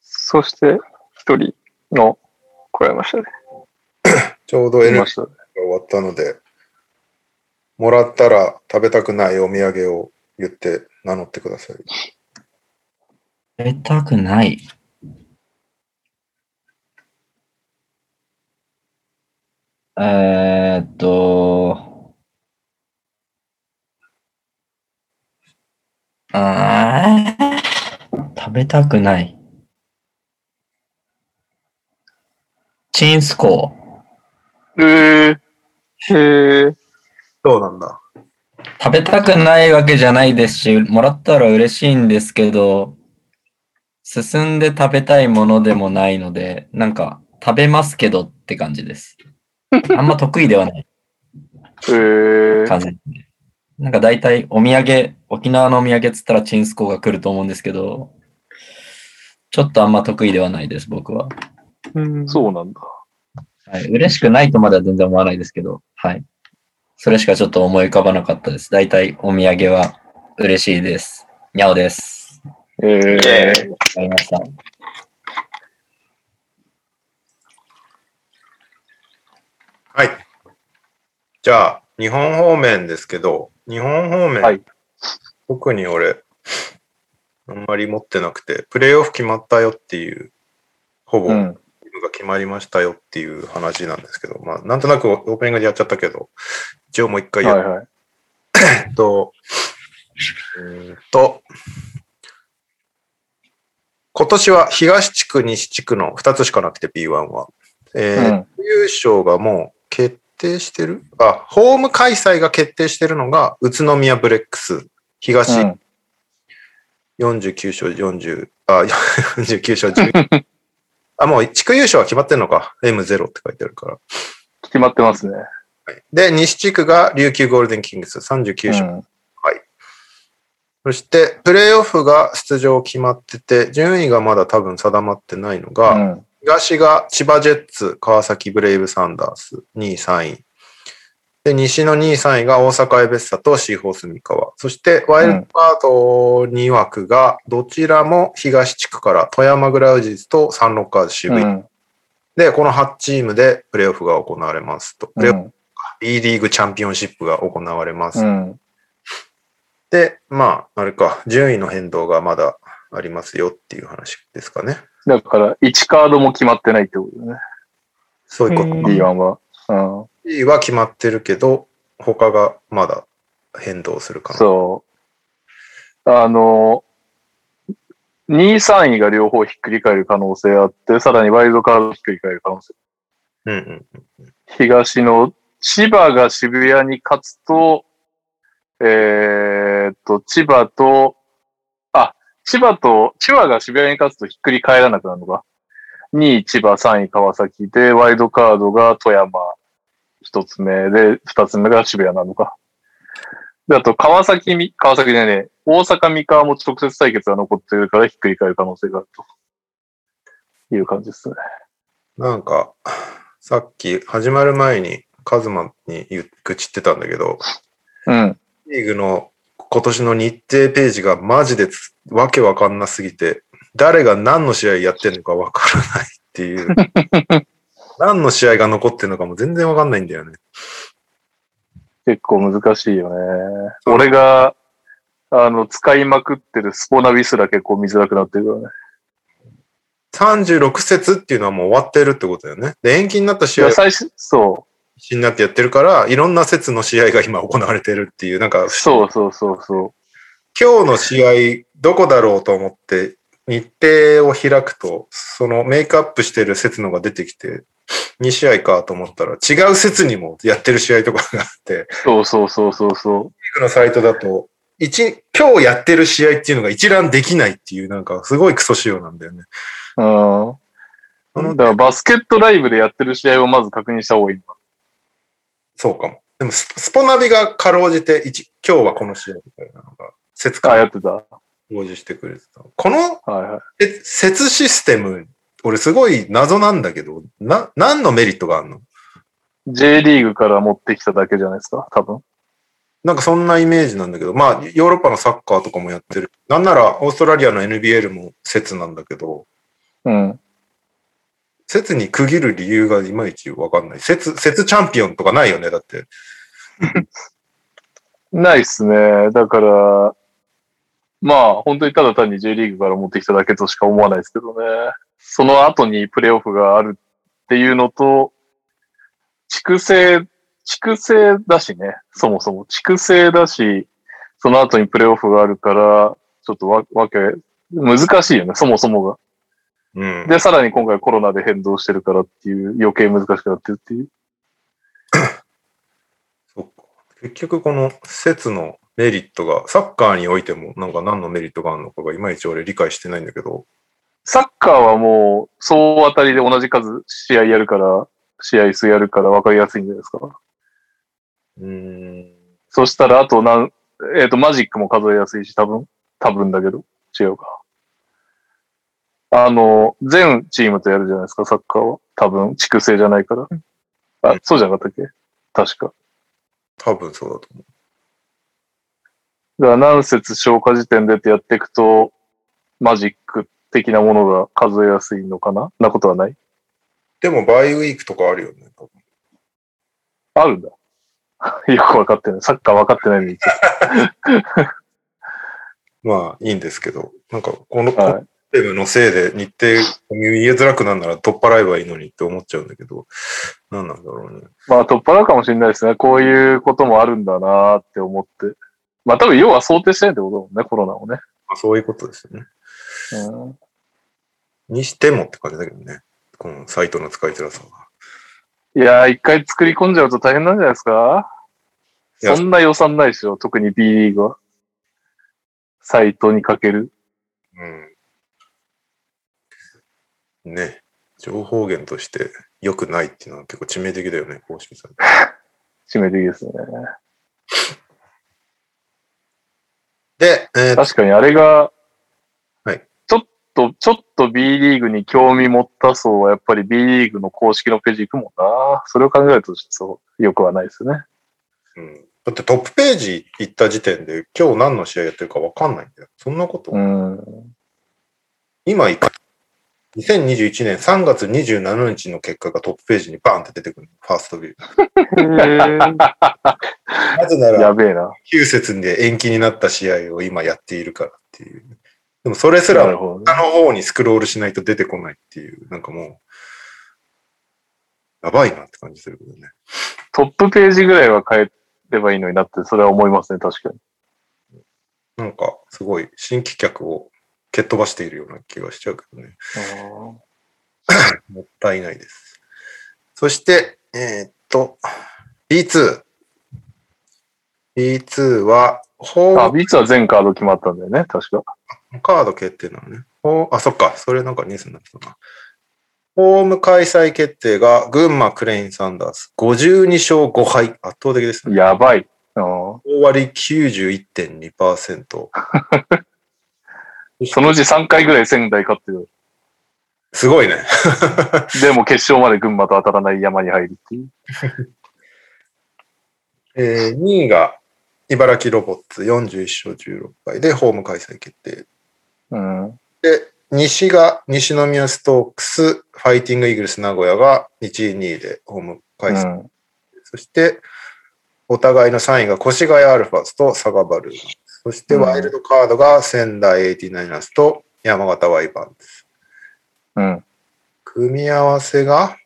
そして、一人の、来られましたね。ちょうどい N がました。終わったので、もらったら食べたくないお土産を言って名乗ってください。食べたくない？えーっと、あー食べたくない。チンスコえー、へえ。そうなんだ。ー。食べたくないわけじゃないですし、もらったら嬉しいんですけど、進んで食べたいものでもないので、なんか食べますけどって感じです。あんま得意ではないえー、感じですね。なんか大体お土産、沖縄のお土産っつったらチンスコーが来ると思うんですけど、ちょっとあんま得意ではないです、僕は。うんそうなんだ。はい、嬉しくないとまでは全然思わないですけど、はい。それしかちょっと思い浮かばなかったです。大体お土産は嬉しいです。にゃおです。えー、わかりました。はい。じゃあ、日本方面ですけど、日本方面、はい特に俺、あんまり持ってなくて、プレイオフ決まったよっていう、ほぼ、うん。ムが決まりましたよっていう話なんですけど、まあ、なんとなくオープニングでやっちゃったけど、一応もう一回やるはいはい。えっと、うーんと、今年は東地区、西地区の2つしかなくて B1 は。えーうん優勝がもう決定してる？あ、ホーム開催が決定してるのが宇都宮ブレックス、東うん49勝40、あ、49勝10。あ、もう地区優勝は決まってんのか。M0 って書いてあるから。決まってますね。はいで、西地区が琉球ゴールデンキングス39勝。うんそして、プレーオフが出場決まってて、順位がまだ多分定まってないのが、うん東が千葉ジェッツ、川崎ブレイブサンダース、2位、3位。で、西の2位、3位が大阪エベッサとシーホース三河。そして、ワイルドカード2枠が、どちらも東地区から富山グラウジズとサンロッカーズ渋谷。うんで、この8チームでプレーオフが行われますと。プレーオフうん B リーグチャンピオンシップが行われます。うん。で、まあ、あれか、順位の変動がまだありますよっていう話ですかね。だから、1カードも決まってないってことだね。そういうこと。うん B1 は。うん。B は決まってるけど、他がまだ変動するかな。そう。あの、2位、3位が両方ひっくり返る可能性あって、さらにワイルドカードひっくり返る可能性。うんうん。東の千葉が渋谷に勝つと、えーっと、千葉と、あ、千葉と、千葉が渋谷に勝つとひっくり返らなくなるのか。2位千葉、3位川崎で、ワイルドカードが富山一つ目で、二つ目が渋谷なのか。で、あと川崎み、川崎でね、大阪三河も直接対決が残ってるからひっくり返る可能性があるという感じですね。なんか、さっき始まる前にカズマに愚痴ってたんだけど、うん。リーグの今年の日程ページがマジでつわけわかんなすぎて、誰が何の試合やってんのかわからないっていう。何の試合が残ってんのかも全然わかんないんだよね。結構難しいよね。俺が、あの、使いまくってるスポナビすら結構見づらくなってるからね。36節っていうのはもう終わってるってことだよね。で、延期になったい試合や、最初、そになってやってるから、いろんな節の試合が今行われてるっていう、なんかう。、そうそうそうそ今日の試合どこだろうと思って日程を開くと、そのメイクアップしてる節のが出てきて、2試合かと思ったら違う節にもやってる試合とかがあって、う。そうそうそうそうそリーグのサイトだと、一、今日やってる試合っていうのが一覧できないっていう、なんかすごいクソ仕様なんだよね。う。うん。だからバスケットライブでやってる試合をまず確認した方がいいそうかも。でもス、スポナビがかろうじて、一、今日はこの試合みたいなのが、節な。あ、や間ってた。は表示してくれてた。このいはい。え、節システム、俺すごい謎なんだけど、な、何のメリットがあるの？J リーグから持ってきただけじゃないですか、多分。なんかそんなイメージなんだけど、まあ、ヨーロッパのサッカーとかもやってる。なんなら、オーストラリアの NBL も節なんだけど、うん。節に区切る理由がいまいちわかんない。節、節チャンピオンとかないよね、だって。ないっすね。だから、まあ、本当にただ単に J リーグから持ってきただけとしか思わないですけどね。その後にプレイオフがあるっていうのと、畜生、畜生だしね。そもそも。畜生だし、その後にプレイオフがあるから、ちょっとわ、わけ、難しいよね、そもそもが。うん。で、さらに今回コロナで変動してるからっていう、余計難しくなってるっていう。そっか。結局この節のメリットが、サッカーにおいてもなんか何のメリットがあるのかがいまいち俺理解してないんだけど、サッカーはもう、総当たりで同じ数試合やるから、試合数やるから分かりやすいんじゃないですか。うーん。そしたら、あとなん、えっ、と、マジックも数えやすいし、多分、多分だけど、違うか。あの、全チームとやるじゃないですか、サッカーは。多分、地区制じゃないから。あ、そうじゃなかったっけ？確か。多分そうだと思だから何節消化時点でってやっていくと、マジック的なものが数えやすいのかな？なことはない？でも、バイウィークとかあるよね。多分あるんだ。よく分かってない。サッカー分かってないのに。まあ、いいんですけど、なんか、この、はい。のせいで日程見えづらくなるなら取っ払えばいいのにって思っちゃうんだけど、何なんだろうね。まあ、取っ払うかもしれないですね。こういうこともあるんだなーって思って。まあ、多分、要は想定してないってことだもんね、コロナをね。まあ、そういうことですよね。うん、にしてもって感じだけどね。このサイトの使いづらさは。いやー、一回作り込んじゃうと大変なんじゃないですか？そんな予算ないでしょ、特に B リーグは。サイトにかける。うん。ね。情報源として良くないっていうのは結構致命的だよね、公式サイト。致命的ですね。で、えー確かにあれが、と、ちょっと B リーグに興味持った層はやっぱり B リーグの公式のページ行くもんな。それを考えるとそう、よくはないですね。うん、だってトップページ行った時点で今日何の試合やってるか分かんないんだよ。そんなこと、うん。今行く。2021年3月27日の結果がトップページにバーンって出てくる。ファーストビュー。なぜなやら、べえな。9節で延期になった試合を今やっているからっていう。でもそれすらなるほどね下の方にスクロールしないと出てこないっていう、なんかもう、やばいなって感じするけどね。トップページぐらいは変えればいいのになって、それは思いますね、確かに。なんか、すごい新規客を蹴っ飛ばしているような気がしちゃうけどね。もったいないです。そして、えーっと、B2。B2 は、ホあ、ービッツは全カード決まったんだよね、確か。ムカード決定なのね。あ、そっか。それなんかニュースになってたな。ホーム開催決定が群馬クレインサンダース。52勝5敗。圧倒的ですね。やばい。うん大割り91.2%。そのうち3回ぐらい仙台勝ってる。すごいね。でも決勝まで群馬と当たらない山に入るっていう。えー2位が茨城ロボッツ41勝16敗でホーム開催決定。うん。で、西が西宮ストークス、ファイティングイーグルス名古屋が1位、2位でホーム開催。うん。そして、お互いの3位が越谷アルファーズと佐賀バルーン。そして、うんワイルドカードが仙台エイティナイナーズと山形ワイバーンズ。うん。組み合わせが、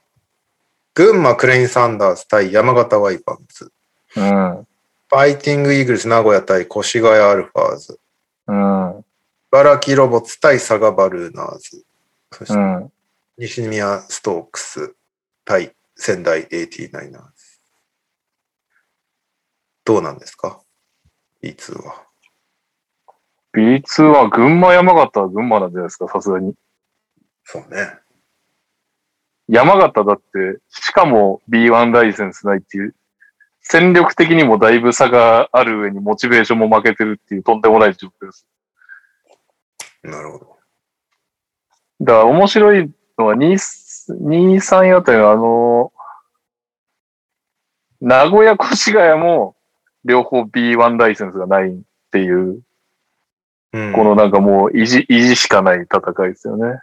群馬クレインサンダース対山形ワイバーンズ。うん。ファイティングイーグルス名古屋対越谷アルファーズ。うん。茨城ロボッツ対佐賀バルーナーズ。そしてう、ん。西宮ストークス対仙台エイティナイナーズ。どうなんですか ?B2 は。B2 は群馬山形は群馬なんじゃないですか、さすがに。そうね。山形だって、しかも B1 ライセンスないっていう、戦力的にもだいぶ差がある上にモチベーションも負けてるっていうとんでもない状況です。なるほど。だから面白いのは2、2、3あたりのあの、名古屋越谷も両方 B1 ライセンスがないっていう、うん、このなんかもう意地、意地しかない戦いですよね。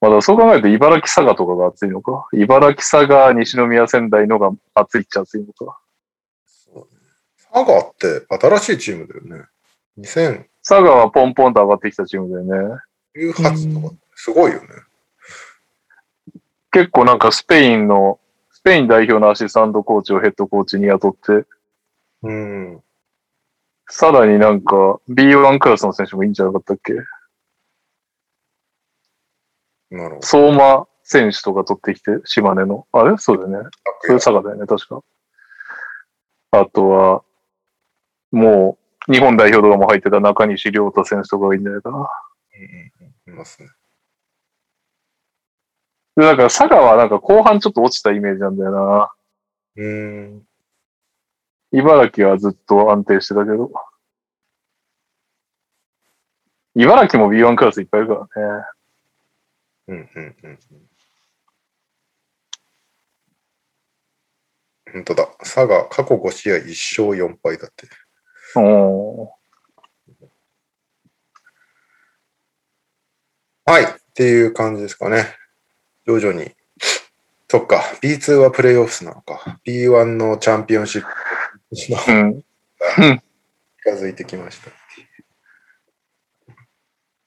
まあだそう考えると茨城佐賀とかが熱いのか。茨城佐賀、西宮仙台のが熱いっちゃ熱いのか。佐賀って新しいチームだよね。2018佐賀はポンポンと上がってきたチームだよね。とか、すごいよね。結構なんかスペインの、スペイン代表のアシスタントコーチをヘッドコーチに雇って、うん。さらになんか B1 クラスの選手もいいんじゃなかったっけ？なるほど。相馬選手とか取ってきて、島根の。あれ？そうだよね。それ佐賀だよね、確か。あとは、もう、日本代表とかも入ってた中西亮太選手とかがいいんじゃないかな。うんうんいますね。で、だから佐賀はなんか後半ちょっと落ちたイメージなんだよな。うん。茨城はずっと安定してたけど。茨城も B1 クラスいっぱいいるからね。うんうんうんうん。本当だ。佐賀、過去5試合1勝4敗だって。おーはい。っていう感じですかね。徐々に。そっか。B2 はプレイオフスなのか。B1 のチャンピオンシップのうん。近づいてきました。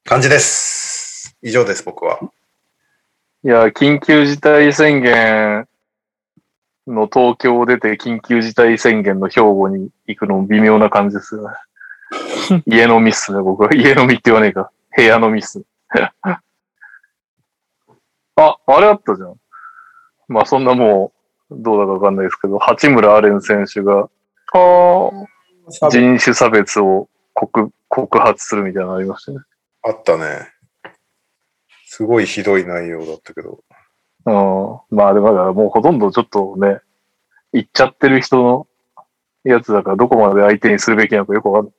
感じです。以上です、僕は。いや、緊急事態宣言の東京を出て緊急事態宣言の兵庫に行くのも微妙な感じですよね。家飲みっすね、僕は。家飲みって言わねえか。部屋飲みっす。あ、あれあったじゃん。まあそんなもう、どうだかわかんないですけど、八村アレン選手が人種差別を告告発するみたいなのありましたね。あったね。すごいひどい内容だったけど。うん。まあでもだからもうほとんどちょっとね、言っちゃってる人のやつだからどこまで相手にするべきなのかよくわかん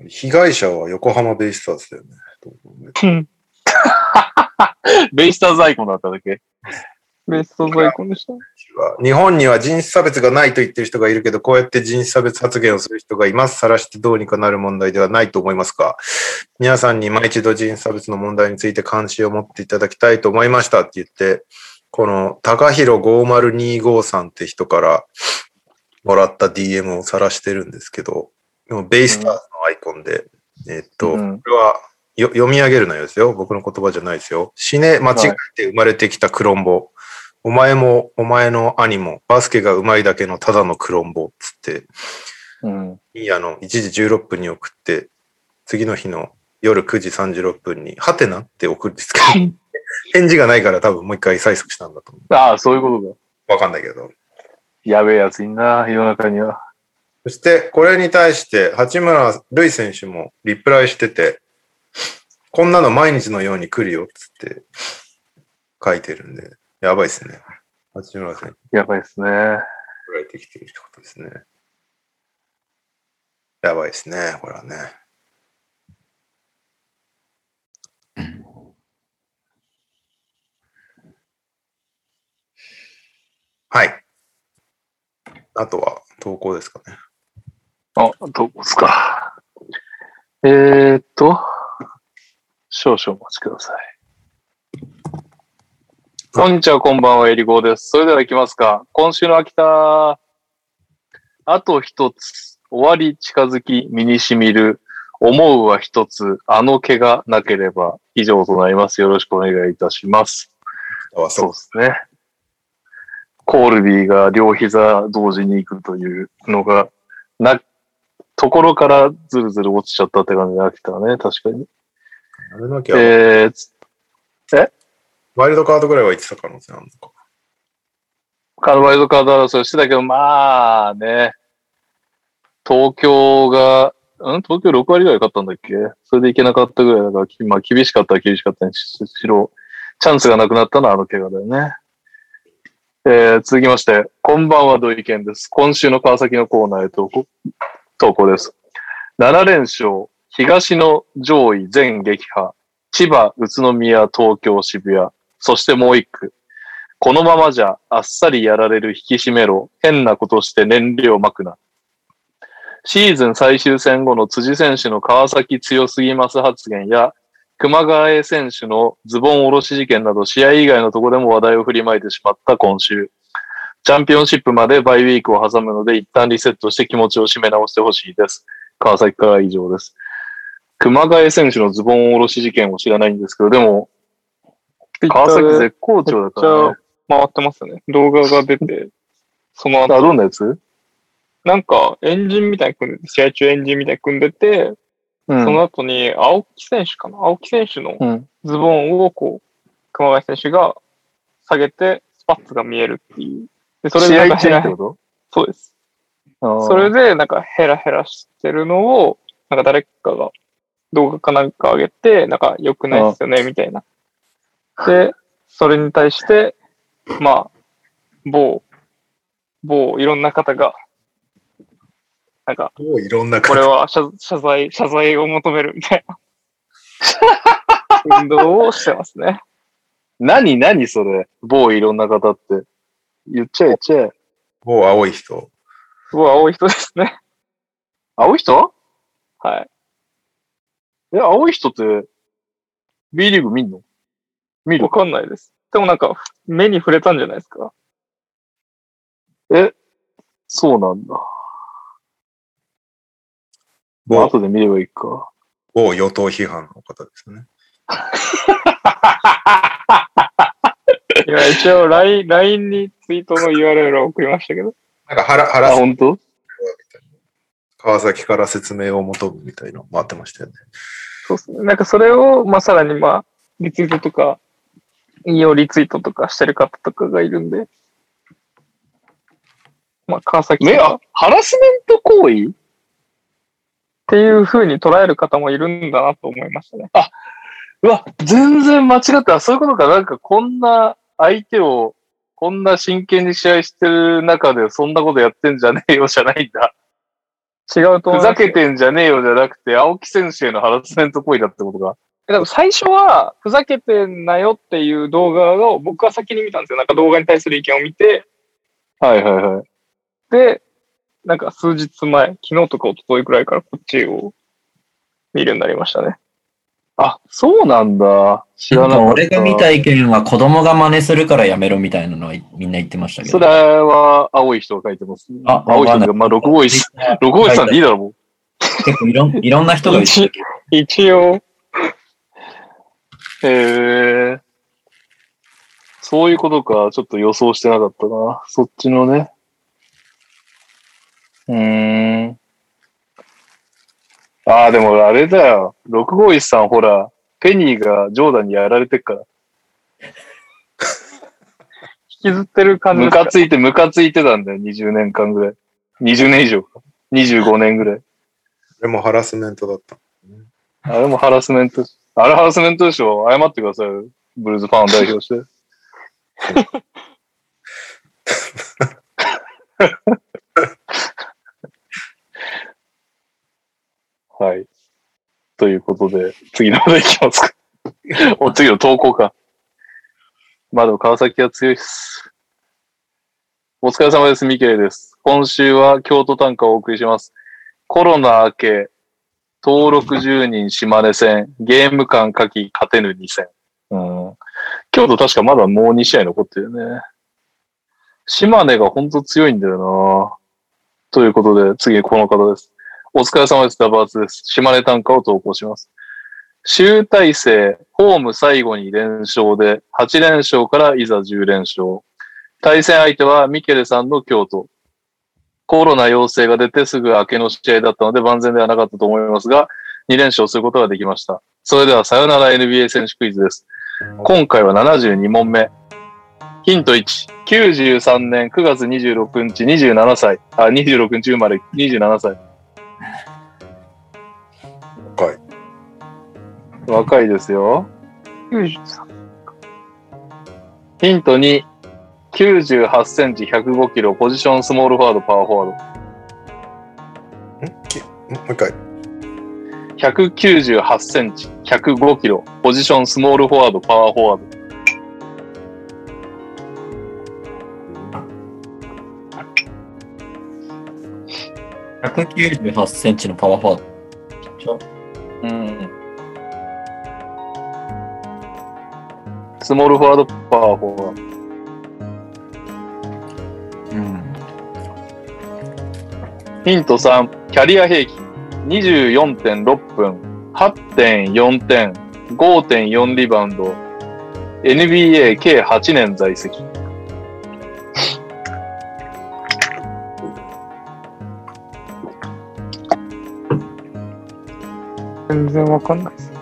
ない。被害者は横浜ベイスターズだよね。ベイスターズアイコンだっただけベイスターズアイコンでした。日本には人種差別がないと言ってる人がいるけど、こうやって人種差別発言をする人がいます。晒してどうにかなる問題ではないと思いますが、皆さんに今一度人種差別の問題について関心を持っていただきたいと思いましたって言って、この高弘5025さんって人からもらった DM を晒してるんですけど、でもベイスターズのアイコンで、えっと、うんこれはよ読み上げる内容ですよ。僕の言葉じゃないですよ。死ね、間違えて生まれてきたクロンボ。お前も、お前の兄も、バスケが上手いだけのただのクロンボ。つって、うん。いいあの、1時16分に送って、次の日の夜9時36分に、はてなって送るんですけど、返事がないから多分もう一回催促したんだと思ああ、そういうことか。う。わかんないけど。やべえやついんな、世の中には。そして、これに対して、八村塁選手もリプライしてて、こんなの毎日のように来るよ、つって書いてるんで、やばいですね。八村選手。やばいですね。振られてきてるってことですね。やばいですね、これはね。はい。あとは投稿ですかね。あ、投稿ですか。えー、っと、少々お待ちください。こんにちは、こんばんは、えりごーです。それでは行きますか。今週の秋田、あと一つ、終わり近づき、身に染みる、思うは一つ、あの毛がなければ、以上となります。よろしくお願いいたします。あそうですね。コールビーが両膝同時に行くというのが、な、ところからずるずる落ちちゃったって感じが来たね、確かに。あれなきゃ、えー、つワイルドカードぐらいは言ってた可能性あるのか。カルバイルドカード争いしてたけど、まあね、東京が、うん？東京6割ぐらい勝ったんだっけ？それでいけなかったぐらいだから、まあ厳しかったは厳しかったにしろ、チャンスがなくなったのはあの怪我だよね。えー、続きまして、こんばんは土井健です。今週の川崎のコーナーへ投稿、投稿です。7連勝、東の上位全撃破、千葉、宇都宮、東京、渋谷、そしてもう一区。このままじゃあっさりやられる引き締めろ。変なことして燃料まくな。シーズン最終戦後の辻選手の川崎強すぎます発言や、熊谷選手のズボン下ろし事件など試合以外のところでも話題を振りまいてしまった今週。チャンピオンシップまでバイウィークを挟むので一旦リセットして気持ちを締め直してほしいです。川崎からは以上です。熊谷選手のズボン下ろし事件を知らないんですけど、でも、川崎絶好調だからね。回ってますよね。動画が出て、そのあ、後、どんなやつ？なんかエンジンみたいに組んでて、試合中エンジンみたいに組んでて、うその後に青木選手かな？青木選手のうん。ズボンをこう、熊谷選手が下げて、スパッツが見えるっていう。で、それで試合なんかヘラ中ってこそうです。とそれで、なんかヘラヘラしてるのを、なんか誰かが動画かなんか上げて、なんか良くないですよね、みたいな。で、それに対して、まあ、某、某いろんな方が、なんか、もういろんなこれ方は謝謝罪、謝罪を求めるみたいな運動をしてますね。何何それ？某いろんな方って。言っちゃえ言っちゃえ。もう青い人。すごい青い人ですね。青い人？はい。え、青い人って、B リーグ見んの？見るわかんないです。でもなんか、目に触れたんじゃないですか？え、そうなんだ。まあ、某後で見ればいいか。某与党批判の方ですね。いや、一応 LINE、LINE にツイートの URL を送りましたけど。なんかハラ、ハあ、本当？川崎から説明を求むみたいなの回ってましたよね。そうですね。なんかそれを、まあ、さらにまあ、リツイートとか、引用リツイートとかしてる方とかがいるんで、まあ、川崎とね、かあ、ハラスメント行為？っていう風に捉える方もいるんだなと思いましたね。うわ、全然間違った。そういうことか。なんかこんな相手を、こんな真剣に試合してる中でそんなことやってんじゃねえよじゃないんだ。違うと思いますよふざけてんじゃねえよじゃなくて、青木選手へのハラスメント行為だってことか。でも最初は、ふざけてんなよっていう動画を僕は先に見たんですよ。なんか動画に対する意見を見て、はいはいはい。で、なんか数日前、昨日とか一昨日くらいからこっちを見るようになりましたね。あ、そうなんだ。知らなんなかった。か俺が見た意見は子供が真似するからやめろみたいなのはみんな言ってましたけど。それは青い人が書いてます。あ青い人が、まあ、6号一、6号一さんでいいだろ、も結構いろんいろんな人が言ってる。一応、う。へえ。そういうことか。ちょっと予想してなかったな。そっちのね。うーん。ああ、でもあれだよ。6号一さんほら、ペニーがジョーダンにやられてっから。引きずってる感じムカついて、ムカついてたんだよ。20年間ぐらい。20年以上か。25年ぐらい。これもハラスメントだった。あれもハラスメント。あれハラスメントでしょ？謝ってくださいよ。ブルーズファンを代表して。はい。ということで、次の話題いきますか。お、次の投稿か。まあでも川崎は強いっす。お疲れ様です。ミケイです。今週は京都短歌をお送りします。コロナ明け、登録10人島根戦、ゲーム感書き勝てぬ2戦。うん。京都確かまだもう2試合残ってるね。島根が本当強いんだよなということで、次この方です。お疲れ様です。ダバーツです。島根短歌を投稿します。集大成、ホーム最後に連勝で、8連勝からいざ10連勝。対戦相手はミケルさんの京都。コロナ陽性が出てすぐ明けの試合だったので万全ではなかったと思いますが、2連勝することができました。それではさよなら NBA 選手クイズです。今回は72問目。ヒント1。93年9月26日27歳。あ、26日生まれ27歳。若い。若いですよ。93ヒント2。98センチ105キロ、ポジションスモールフォワード、パワーフォワーん？きもう一回。ド。198センチ105キロ、ポジションスモールフォワード、パワーフォワード。198センチのパワーフォワード。ちょうん。スモールフォワード、パワーフォワード。ヒント3、キャリア平均24.6分、8.4点、5.4リバウンド、NBA 計8年在籍。全然わかんないです。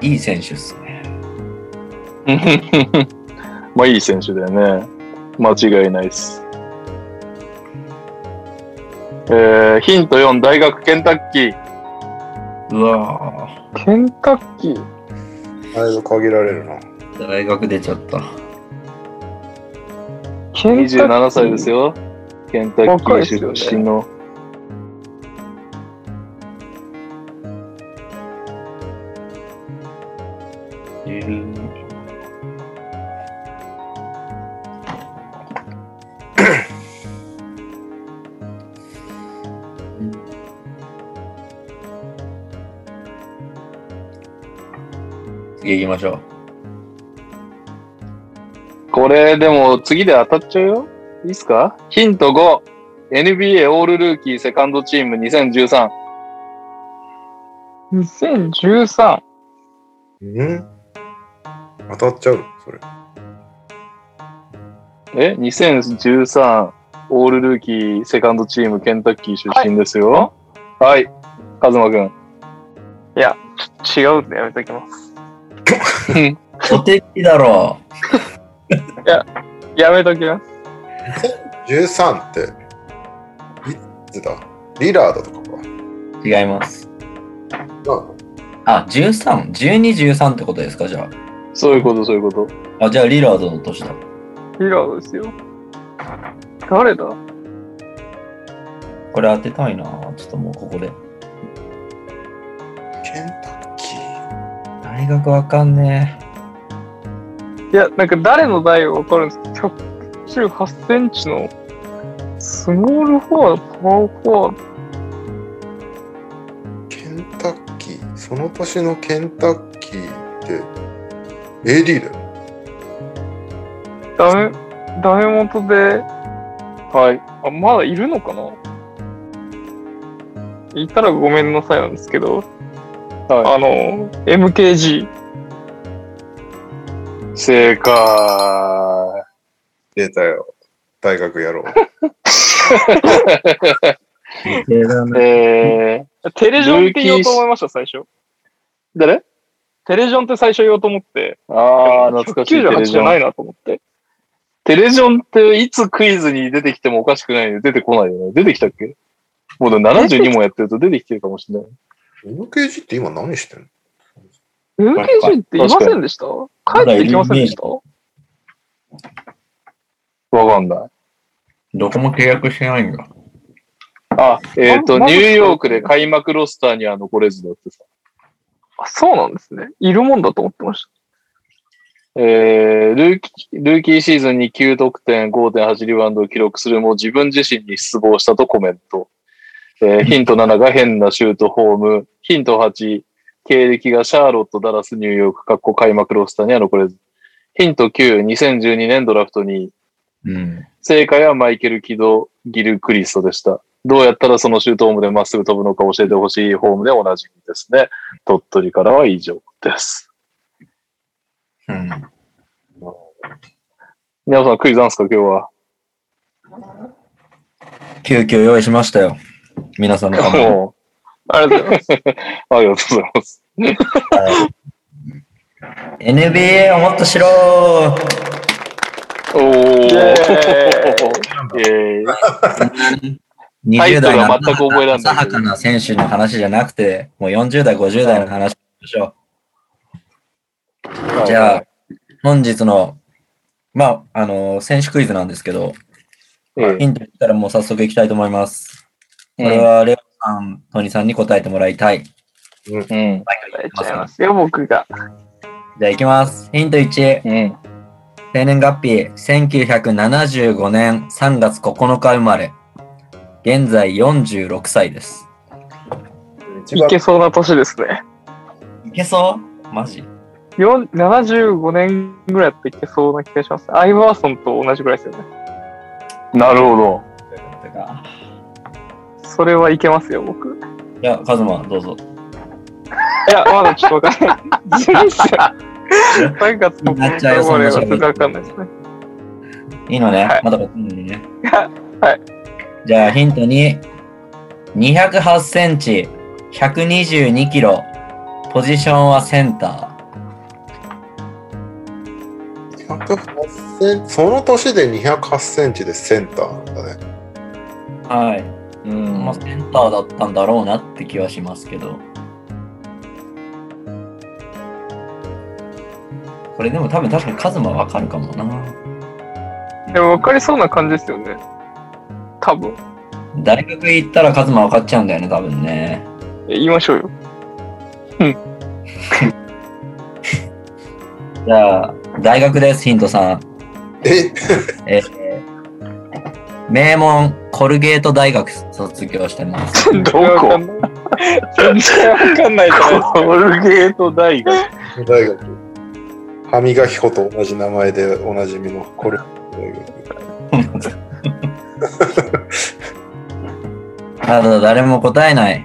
いい選手っすね。まあいい選手だよね。間違いないです。えー、ヒント4、大学ケンタッキー。うわケンタッキー。だいぶ限られるな。ぁ、大学出ちゃった。ケンタッキー27歳です。よ。ケンタッキー出身の。次行きましょう。これでも次で当たっちゃうよ。いいっすか？ヒント5。NBA オールルーキーセカンドチーム2013。2013。うん？当たっちゃう？それ。え ?2013 オールルーキーセカンドチームケンタッキー出身ですよ。はい。カズマくん。いや、ち違うんでやめときます。お手きだろやめときます。13って、いつだ？リラードとかか。う。違います。ああ、13、12、13ってことですか？じゃそういうこと、そういうこと。あ。あ、じゃあリラードの年だ。リラードですよ。誰だ？これ当てたいなちょっともうここで。大学わかんねいや、なんか誰の代はわかるんですけど、118センチのスモールフォワード、パワーフォワード。ケンタッキー。その年のケンタッキーって、AD だよ。ダメ、ダメ元で、はい。あ、まだいるのかないたらごめんなさいなんですけど、はあの、MKG。い。正解。出たよ。大学やろう。え。ー、テレジョンって言おうと思いました、最初。誰？テレジョンって最初言おうと思って、ああ、懐かしいテレ98ジョン。じゃないなと思って。テレジョンっていつクイズに出てきてもおかしくないよ。出てこないよね。出てきたっけ？もうでも72問やってると出てきてるかもしれない。MKG って今何してんの？MKG っていませんでした？帰ってきませんでした？わかんない。どこも契約してないんだ。あ、えっ、と、まニューヨークで開幕ロスターには残れずだってさ。あ、そうなんですね。いるもんだと思ってましえールーキー、ルーキーシーズンに9得点、5.8リバウンドを記録するも自分自身に失望したとコメント。えーヒント7が変なシュートフォーム。ヒント8、経歴がシャーロット、ダラス、ニューヨーク、かっこ開幕ロスターには残れず。ヒント9、2012年ドラフトにうん。正解はマイケル・キド・ギル・クリストでした。どうやったらそのシュートホームでまっすぐ飛ぶのか教えてほしいホームでおなじみですね。鳥取からは以上です。うん。皆さんクイズなんですか今日は。急遽用意しましたよ。皆さんのため ありがとうございます。う、ありがとうございます。NBA をもっとしろおー。イェイェーイ。ータイ !20 トル代のは全く覚えらんない浅はかな選手の話じゃなくて、もう40代、50代の話しましょう。じゃあ、本日の、まあ、あの、選手クイズなんですけど、えヒント言ったらもう早速いきたいと思います。えこれはレオさん、トニーさんに答えてもらいたい。うん。答えちゃいますよ、僕が。じゃあいきます。ヒント1、うん。生年月日、1975年3月9日生まれ。現在46歳です。いけそうな年ですね。いけそう？マジ？よん75年ぐらいだっていけそうな気がします。アイバーソンと同じぐらいですよね。なるほど。それはいけますよ、僕。いや、カズマ、どうぞ。いや、まだちょっとわかんない。ずるいっすよ。3月9なっちゃうわかんないですね。いいのね、はいまだね。はい。じゃあヒント2、208センチ、122キロ、ポジションはセンター。108センその年で208センチでセンターなんだね。はい。うんまあ、センターだったんだろうなって気はしますけど。これでも多分確かにカズマわかるかもな。でも分かりそうな感じですよね。多分。大学行ったらカズマわかっちゃうんだよね、多分ね。え言いましょうよ。じゃあ、大学です、ヒントさん。え？えー名門コルゲート大学卒業してます。どこ？全然わかんないじゃないですか。コルゲート大学。大学。歯磨き粉と同じ名前でおなじみのこれ。大学 ただ誰も答えない。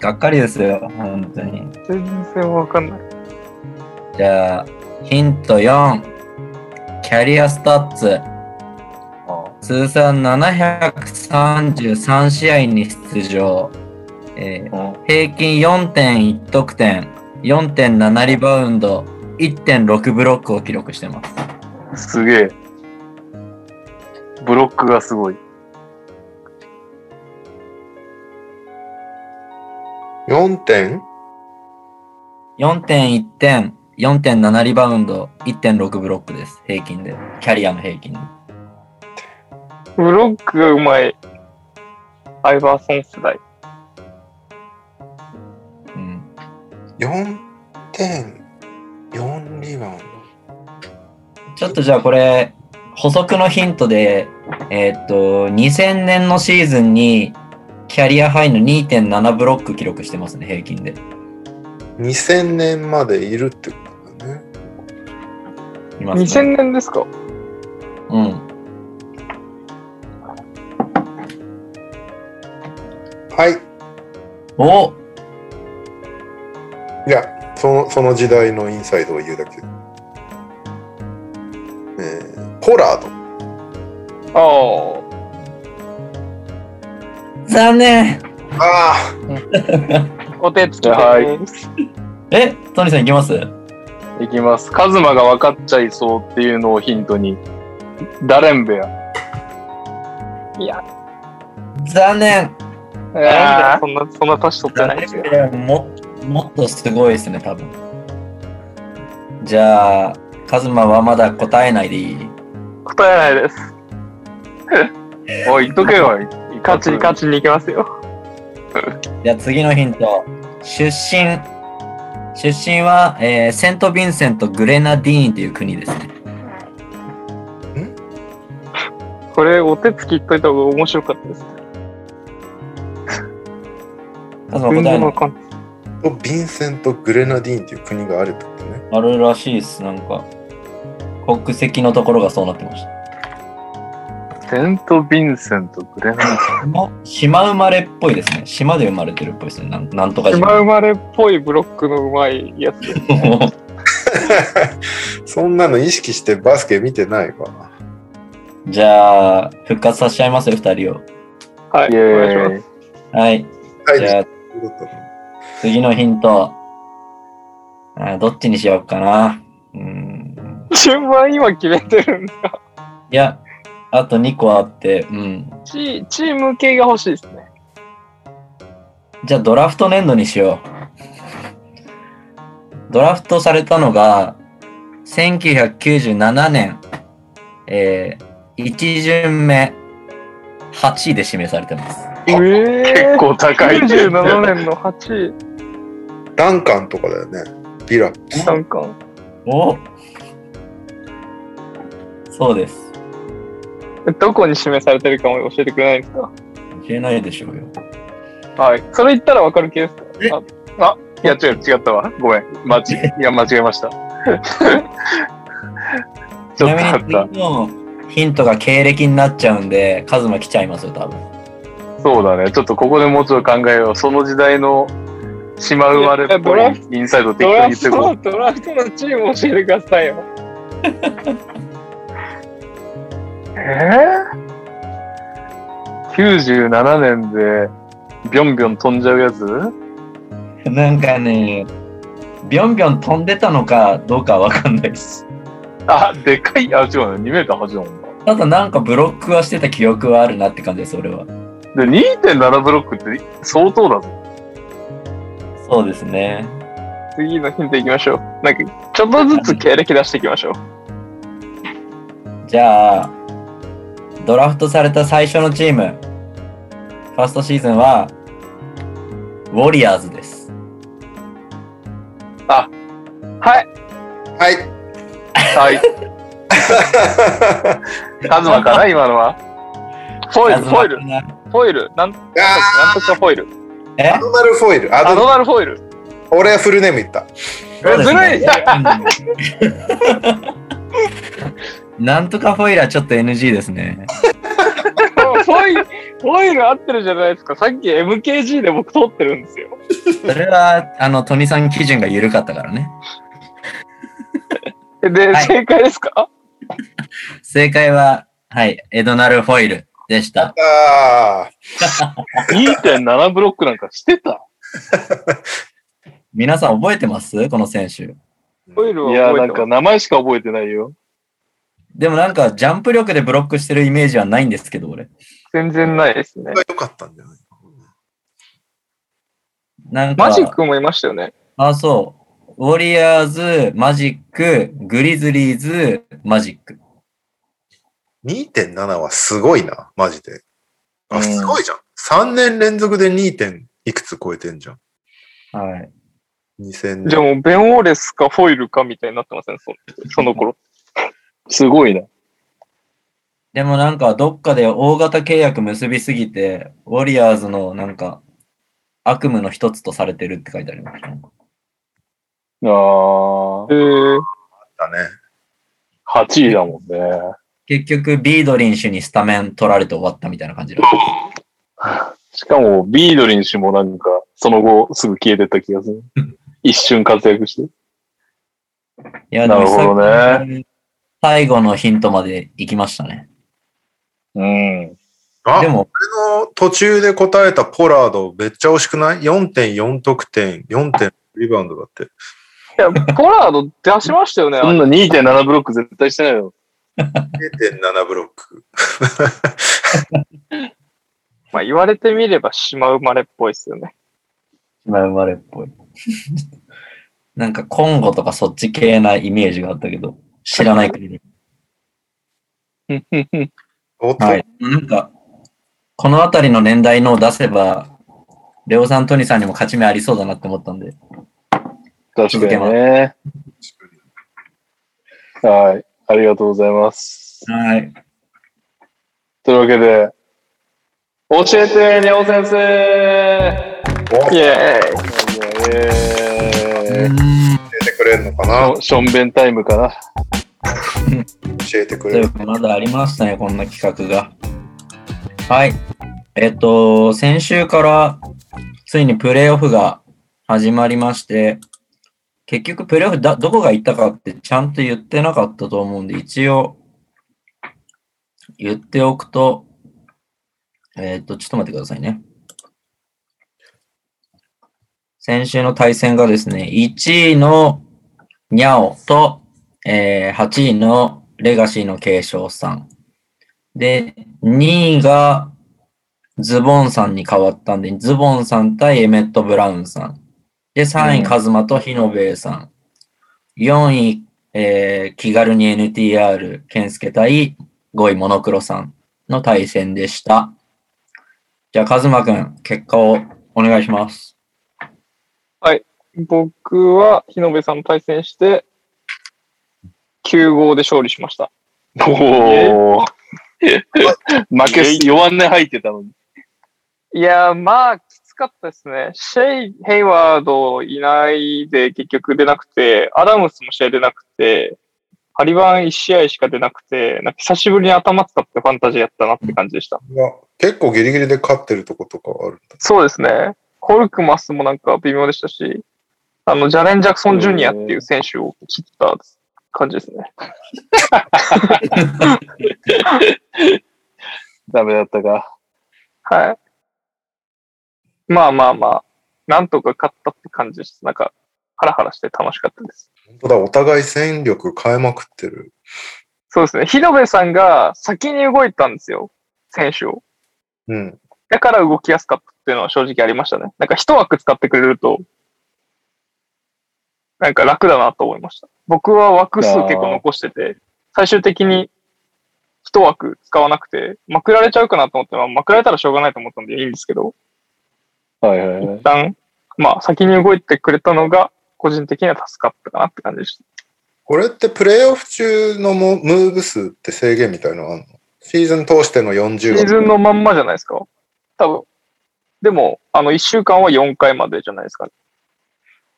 がっかりですよ、本当に。全然わかんない。じゃあ、ヒント4。キャリアスタッツ。通算733試合に出場。えー平均4.1得点、4.7リバウンド、1.6ブロックを記録してます。すげえ。ブロックがすごい。4点？4.1点、4.7リバウンド、1.6ブロックです。平均で。キャリアの平均で。ブロックがうまい。アイバーソン世代。うん。4点4リバウンドちょっとじゃあこれ、補足のヒントで、えーっと、2000年のシーズンに、キャリアハイの2.7ブロック記録してますね、平均で。2000年までいるってことだねいますね2000年ですか？うん。はいおいやそのその時代のインサイドを言うだけえー、ポラードあ残念ああ。お手つきはい。えトニーさんいきます？いきます。カズマが分かっちゃいそうっていうのをヒントに。ダレンベア。いや、残念なんだそんな、そんな年取ってないですよ。ももっとすごいですね、多分。じゃあ、カズマはまだ答えないでいい？答えないです。おい、言っとけよ。勝ちに勝ちに行きますよ。じゃあ次のヒント。出身、出身は、えーセント・ヴィンセント・グレナディーンという国ですね。これ、お手つき言っといた方が面白かったです。カズマ全答えの。とヴィンセント・グレナディーンっていう国があるってことね。あるらしいです。なんか、国籍のところがそうなってました。セント・ヴィンセント・グレナデ島島生まれっぽいですね。島で生まれてるっぽいですね。なんなんとか島生まれっぽいブロックのうまいやつね。そんなの意識してバスケ見てないわ。じゃあ、復活させちゃいますよ、二人を。はい、イお願いしまェーイ。はい。はい、じゃあ、次のヒント。あどっちにしようかな。うーん。す。順番今決めてるんですかいや、あと2個あって、うん。チチーム系が欲しいですね。じゃあドラフト年度にしよう。ドラフトされたのが、1997年、えー、1巡目、8位で指名されてます。ええ結構高い。97年の8位、ダンカンとかだよね。ビラ。なんか。おそうです。どこに指名されてるかも教えてくれないんですか？教えないでしょうよ。はい。それ言ったらわかる系ですかあいや、違う、違ったわ。ごめん。間違いや、間違えました。ち ちょっなみにとあった。次のヒントが経歴になっちゃうんで、カズマ来ちゃいますよ、多分。そうだね。ちょっとここでもうちょっと考えよう。その時代の島生まれっぽいインサイド適ドラ当に言ってこドラフトのチーム教えてくださいよ。う。えー、?97 年でビョンビョン飛んじゃうやつ？なんかね、ビョンビョン飛んでたのかどうかわかんないです。あ、でかい。あ、違うね。2メーター8だもんな。ただなんかブロックはしてた記憶はあるなって感じです、俺は。で、2.7ブロックって相当だぞ。そうですね。次のヒントいきましょう。なんか、ちょっとずつ経歴出していきましょう。じゃあ、ドラフトされた最初のチーム、ファーストシーズンは、ウォリアーズです。はい。はい。はい。カズマかな今のは。フォイル、フォイル、ル。フォイル、なん、なんとかなんとかフォイル。え？アドナルフォイル。アアドドナルフォイル。俺はフルネーム言った。そうですねずるなんとかフォイラーちょっと NG ですね。フォイル、フォイル合ってるじゃないですか。さっき MKG で僕通ってるんですよ。それは、あの、トニさん基準が緩かったからね。で、はい正解ですか？正解は、はい、エドナル・フォイルでした。ああ。2.7ブロックなんかしてた？皆さん覚えてます？この選手。フォイルいや、は覚えてまなんか名前しか覚えてないよ。でもなんか、ジャンプ力でブロックしてるイメージはないんですけど、俺。す。全然ないですね。が良かったんじゃない？なんか、マジックもいましたよね。あ、そう。ウォリアーズ、マジック、グリズリーズ、マジック。2.7はすごいな、マジで。あ、うんすごいじゃん。3年連続で 2. 点いくつ超えてんじゃん。はい。2000じゃあ年。もうベン・オーレスかフォイルかみたいになってません、そその頃。すごいな。でもなんか、どっかで大型契約結びすぎて、ウォリアーズのなんか、悪夢の一つとされてるって書いてありました。ああ。えー、だね。8位だもんね。結局、ビードリン氏にスタメン取られて終わったみたいな感じ。しかも、ビードリン氏もなんか、その後すぐ消えてった気がする。一瞬活躍して。いや、なるほどね最後のヒントまで行きましたね。うん。あ、でも、俺の途中で答えたポラードめっちゃ惜しくない ?4.4 得点、4. 点リバウンドだって。いや、ポラード出しましたよね。そんな2.7ブロック絶対してないよ。0.7ブロック。まあ言われてみれば島生まれっぽいですよね。島生まれっぽい。なんか、コンゴとかそっち系なイメージがあったけど、知らない国で。はい。なんか、このあたりの年代のを出せば、レオさん、トニさんにも勝ち目ありそうだなって思ったんで。確確かにね。はい。ありがとうございます。はい。というわけで、教えて、にゃお先生おイエーイえー教えてくれるのかな？しょんべんタイムかな？教えてくとれる。かまだありましたね、こんな企画が。はい。えっと、先週からついにプレイオフが始まりまして、結局プレイオフだどこが行ったかってちゃんと言ってなかったと思うんで、一応言っておくと、えっと、ちょっと待ってくださいね。先週の対戦がですね、1位のニャオと、えー8位のレガシーの継承さん。で、2位がズボンさんに変わったんで、ズボンさん対エメット・ブラウンさん。で、3位、うんカズマとヒノベイさん。4位、えー気軽に NTR、ケンスケ対5位、モノクロさんの対戦でした。じゃあ、カズマくん、結果をお願いします。僕は日野部さんと対戦して、9号で勝利しました。おー。負けす、弱音入ってたのに。いやー、まあ、かったですね。シェイ・ヘイワードいないで結局出なくて、アダムスも試合出なくて、ハリバン1試合しか出なくて、なんか久しぶりに頭使ってファンタジーやったなって感じでした。いや結構ギリギリで勝ってるとことかあるんだ。そうですね。コルクマスもなんか微妙でしたし、あの、ジャレン・ジャクソン・ジュニアっていう選手を切った感じですね。ダメだったか。はい。まあまあまあ、なんとか勝ったって感じです。なんか、ハラハラして楽しかったです。本当だ、お互い戦力変えまくってる。そうですね。日野部さんが先に動いたんですよ。選手を。うん。だから動きやすかったっていうのは正直ありましたね。なんか一枠使ってくれると、なんか楽だなと思いました。僕は枠数結構残してて、最終的に一枠使わなくて、まくられちゃうかなと思って、まあ、まくられたらしょうがないと思ったんでいいんですけど、はいはいはい一。旦、まあ先に動いてくれたのが、個人的には助かったかなって感じでした。これってプレイオフ中のもムーブ数って制限みたいなのあるの？シーズン通しての40シーズンのまんまじゃないですか？多分。でも、あの、1週間は4回までじゃないですかね。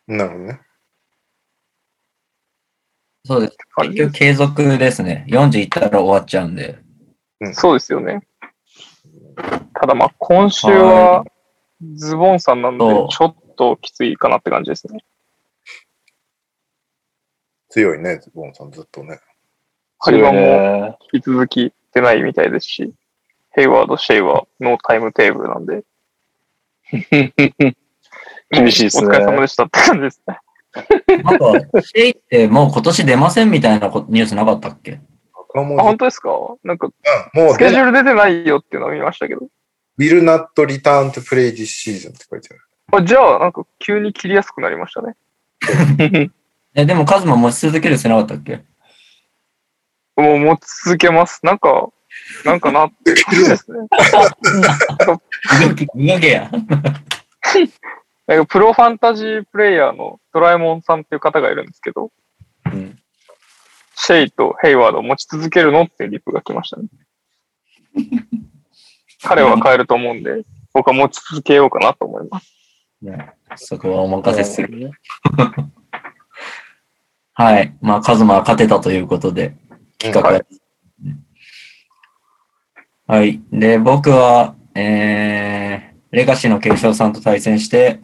なるほどね。そうです。結局継続ですね。40いったら終わっちゃうんで。そうですよね。ただまあ、今週はズボンさんなんでちょっときついかなって感じですね。強いね、ズボンさんずっとね。ハリバンもね。引き続き出ないみたいですし、ヘイワード、シェイはノータイムテーブルなんで。厳しいですねお疲れ様でしたって感じですね。なんか、シェイってもう今年出ませんみたいなこニュースなかったっけ？あ、本字当ですか？なんか、スケジュ出ール出てないよっていうのを見ましたけど。Will not return to play this season って書いてある。あじゃあ、なんか急に切りやすくなりましたね。え、でもカズマ持ち続けるってなかったっけ？もう持ち続けます。なんか、なんかなって感じですね。動き、動けや。なんかプロファンタジープレイヤーのドラえもんさんっていう方がいるんですけど、うんシェイとヘイワードを持ち続けるのっていうリプが来ましたね。彼は変えると思うんで、僕は持ち続けようかなと思います。ねそこはお任せする。はい。まあ、カズマは勝てたということで、企画は、はい。で、僕は、えー、レガシーの継承さんと対戦して、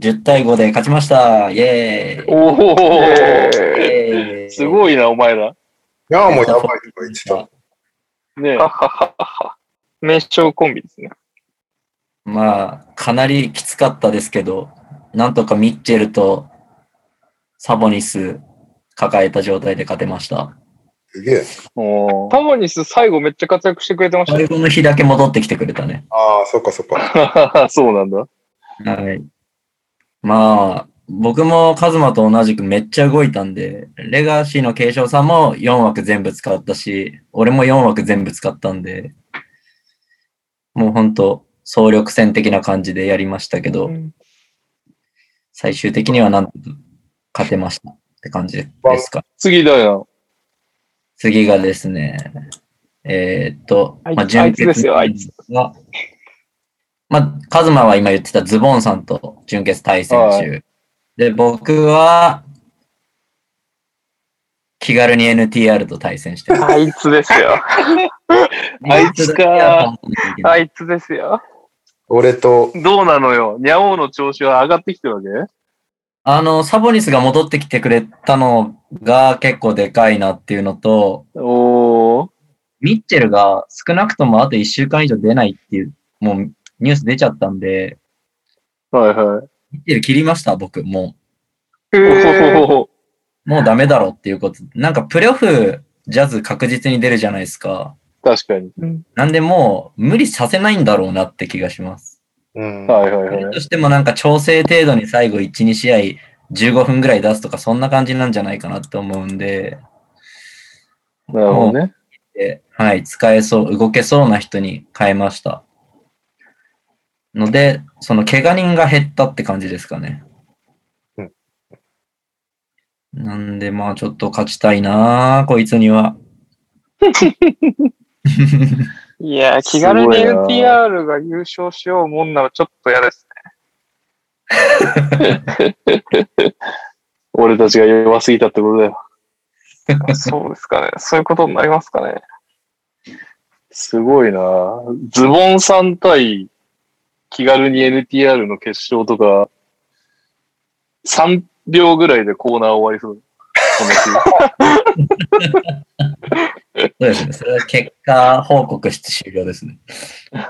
10対5で勝ちました。イェーイおお、すごいな、お前ら。いや、もうやばいとか言ってた。ね。名称コンビですね。まあ、かなりきつかったですけど、なんとかミッチェルとサボニス抱えた状態で勝てました。すげえ。おータモニス最後めっちゃ活躍してくれてましたね。最後の日だけ戻ってきてくれたね。ああ、そっかそっか。そうなんだ。はい。まあ、僕もカズマと同じくめっちゃ動いたんで、レガシーの継承さんも4枠全部使ったし、俺も4枠全部使ったんで、もう本当総力戦的な感じでやりましたけど、うん最終的にはなんと勝てましたって感じですか？次だよ。次がですね、えーっと、まあ、あいつですよあいつが、まあ、カズマは今言ってたズボンさんと準決対戦は中。で、僕は、気軽に NTR と対戦してます。あいつですよ。あいつか。あいつですよ。俺と、どうなのよ？ニャオの調子は上がってきてるわけ？あの、サボニスが戻ってきてくれたのが結構でかいなっていうのと、おー。ミッチェルが少なくともあと1週間以上出ないっていう、もうニュース出ちゃったんで、はいはい。ミッチェル切りました、僕。もへーおーう、もうダメだろうっていうこと。なんかプレオフ、ジャズ確実に出るじゃないですか。確かに。なんでもう無理させないんだろうなって気がします。うん。はいはいはい。としてもなんか調整程度に最後1、2試合15分ぐらい出すとかそんな感じなんじゃないかなって思うんで、なるほどね。ではい、使えそう、動けそうな人に変えました。ので、その怪我人が減ったって感じですかね。うんなんで、まあちょっと勝ちたいなこいつには。いや、気軽に NTR が優勝しようもんならちょっと嫌です俺たちが弱すぎたってことだよ。ね。そうですかね。そういうことになりますかね。すごいなズボンさん対気軽に NTR の決勝とか、3秒ぐらいでコーナー終わりそう。こ そうですね。それは結果報告して終了ですね。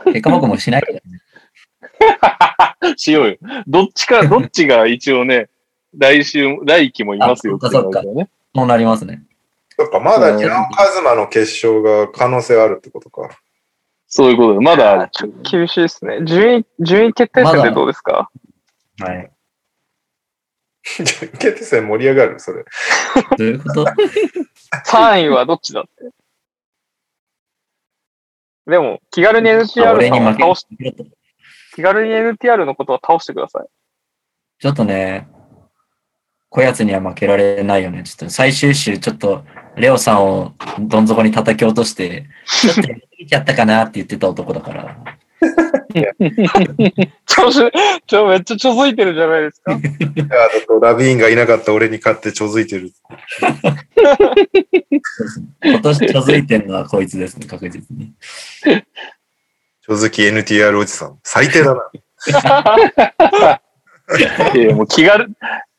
結果報告もしないけどね。しようよ。どっちか、どっちが一応ね、来週、来期もいますよってあそっか感じだね。そうなりますね。そっか、まだニャオカズマの決勝が可能性あるってことか。そういうことで、まだある。厳しいですね。順位、順位決定戦でどうですか、はい。準決戦盛り上がる？それ。どういうこと ?3 位はどっちだって。でも、気軽に NTR 俺に負けさんを倒し、ると。気軽に NTR のことは倒してください。ちょっとね、こやつには負けられないよね。ちょっと最終週、ちょっと、レオさんをどん底に叩き落として、ちょっとやりすぎちゃったかなって言ってた男だから。調子、ちょ、めっちゃちょづいてるじゃないですか。いやだとラビーンがいなかった俺に勝ってちょづいてる。今年ちょづいてるのはこいつですね、確実に。ちょづき NTR おじさん。最低だな。いや、もう気軽、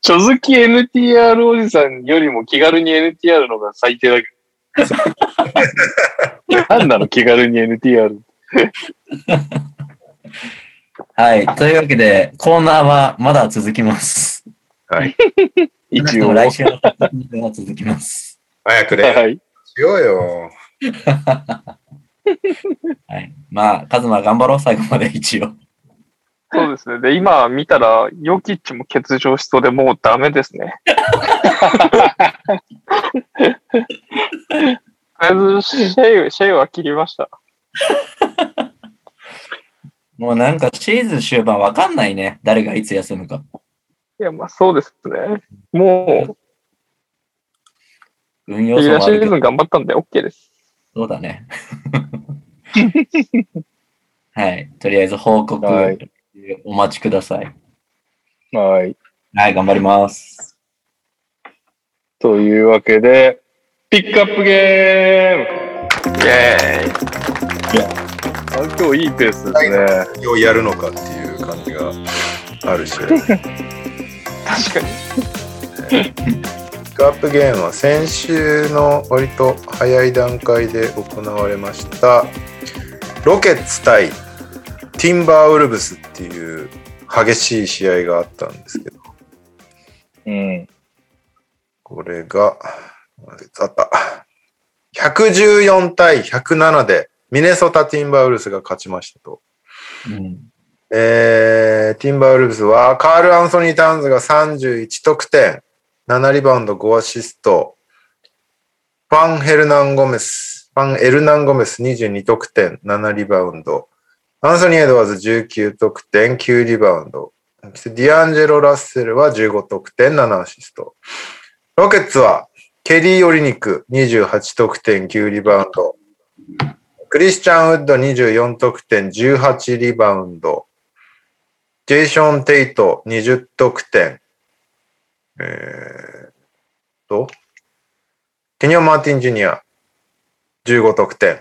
ちょづき NTR おじさんよりも気軽に NTR の方が最低だけど。なんなの気軽に NTR。はい。というわけで、コーナーはまだ続きます。はい。一応。来週のコーナーは続きます。早くね。はい。しようよ。はい。まあ、カズマ頑張ろう、最後まで一応。そうですね。で、今見たら、ヨキッチも欠場しそうでもうダメですね。とりあえず、シェイ、シェイは切りました。もうなんかシーズン終盤わかんないね。誰がいつ休むか。いや、まあそうですね。も運う、レギュラーシー。ズン頑張ったんで OK です。そうだね。はい。とりあえず報告、はいお待ちください。はい。はい、頑張ります。というわけで、ピックアップゲームイェーイ。あ今日いいペースですね。何をやるのかっていう感じがあるし。確かに。ピックアップゲームは先週の割と早い段階で行われましたロケッツ対ティンバーウルブスっていう激しい試合があったんですけどうん。これがあった114対107でミネソタ・ティンバーウルブスが勝ちましたと。うん。えー、ティンバーウルブスはカール・アンソニー・タウンズが31得点、7リバウンド5アシスト、ファン・ヘルナン・ゴメス、ファン・エルナン・ゴメス22得点、7リバウンド、アンソニー・エドワーズ19得点、9リバウンド、ディアンジェロ・ラッセルは15得点、7アシスト。ロケッツはケリー・オリニク28得点、9リバウンド。クリスチャン・ウッド24得点、18リバウンド。ジェイション・テイト20得点。えー、と、ケニオ・マーティン・ジュニア15得点っ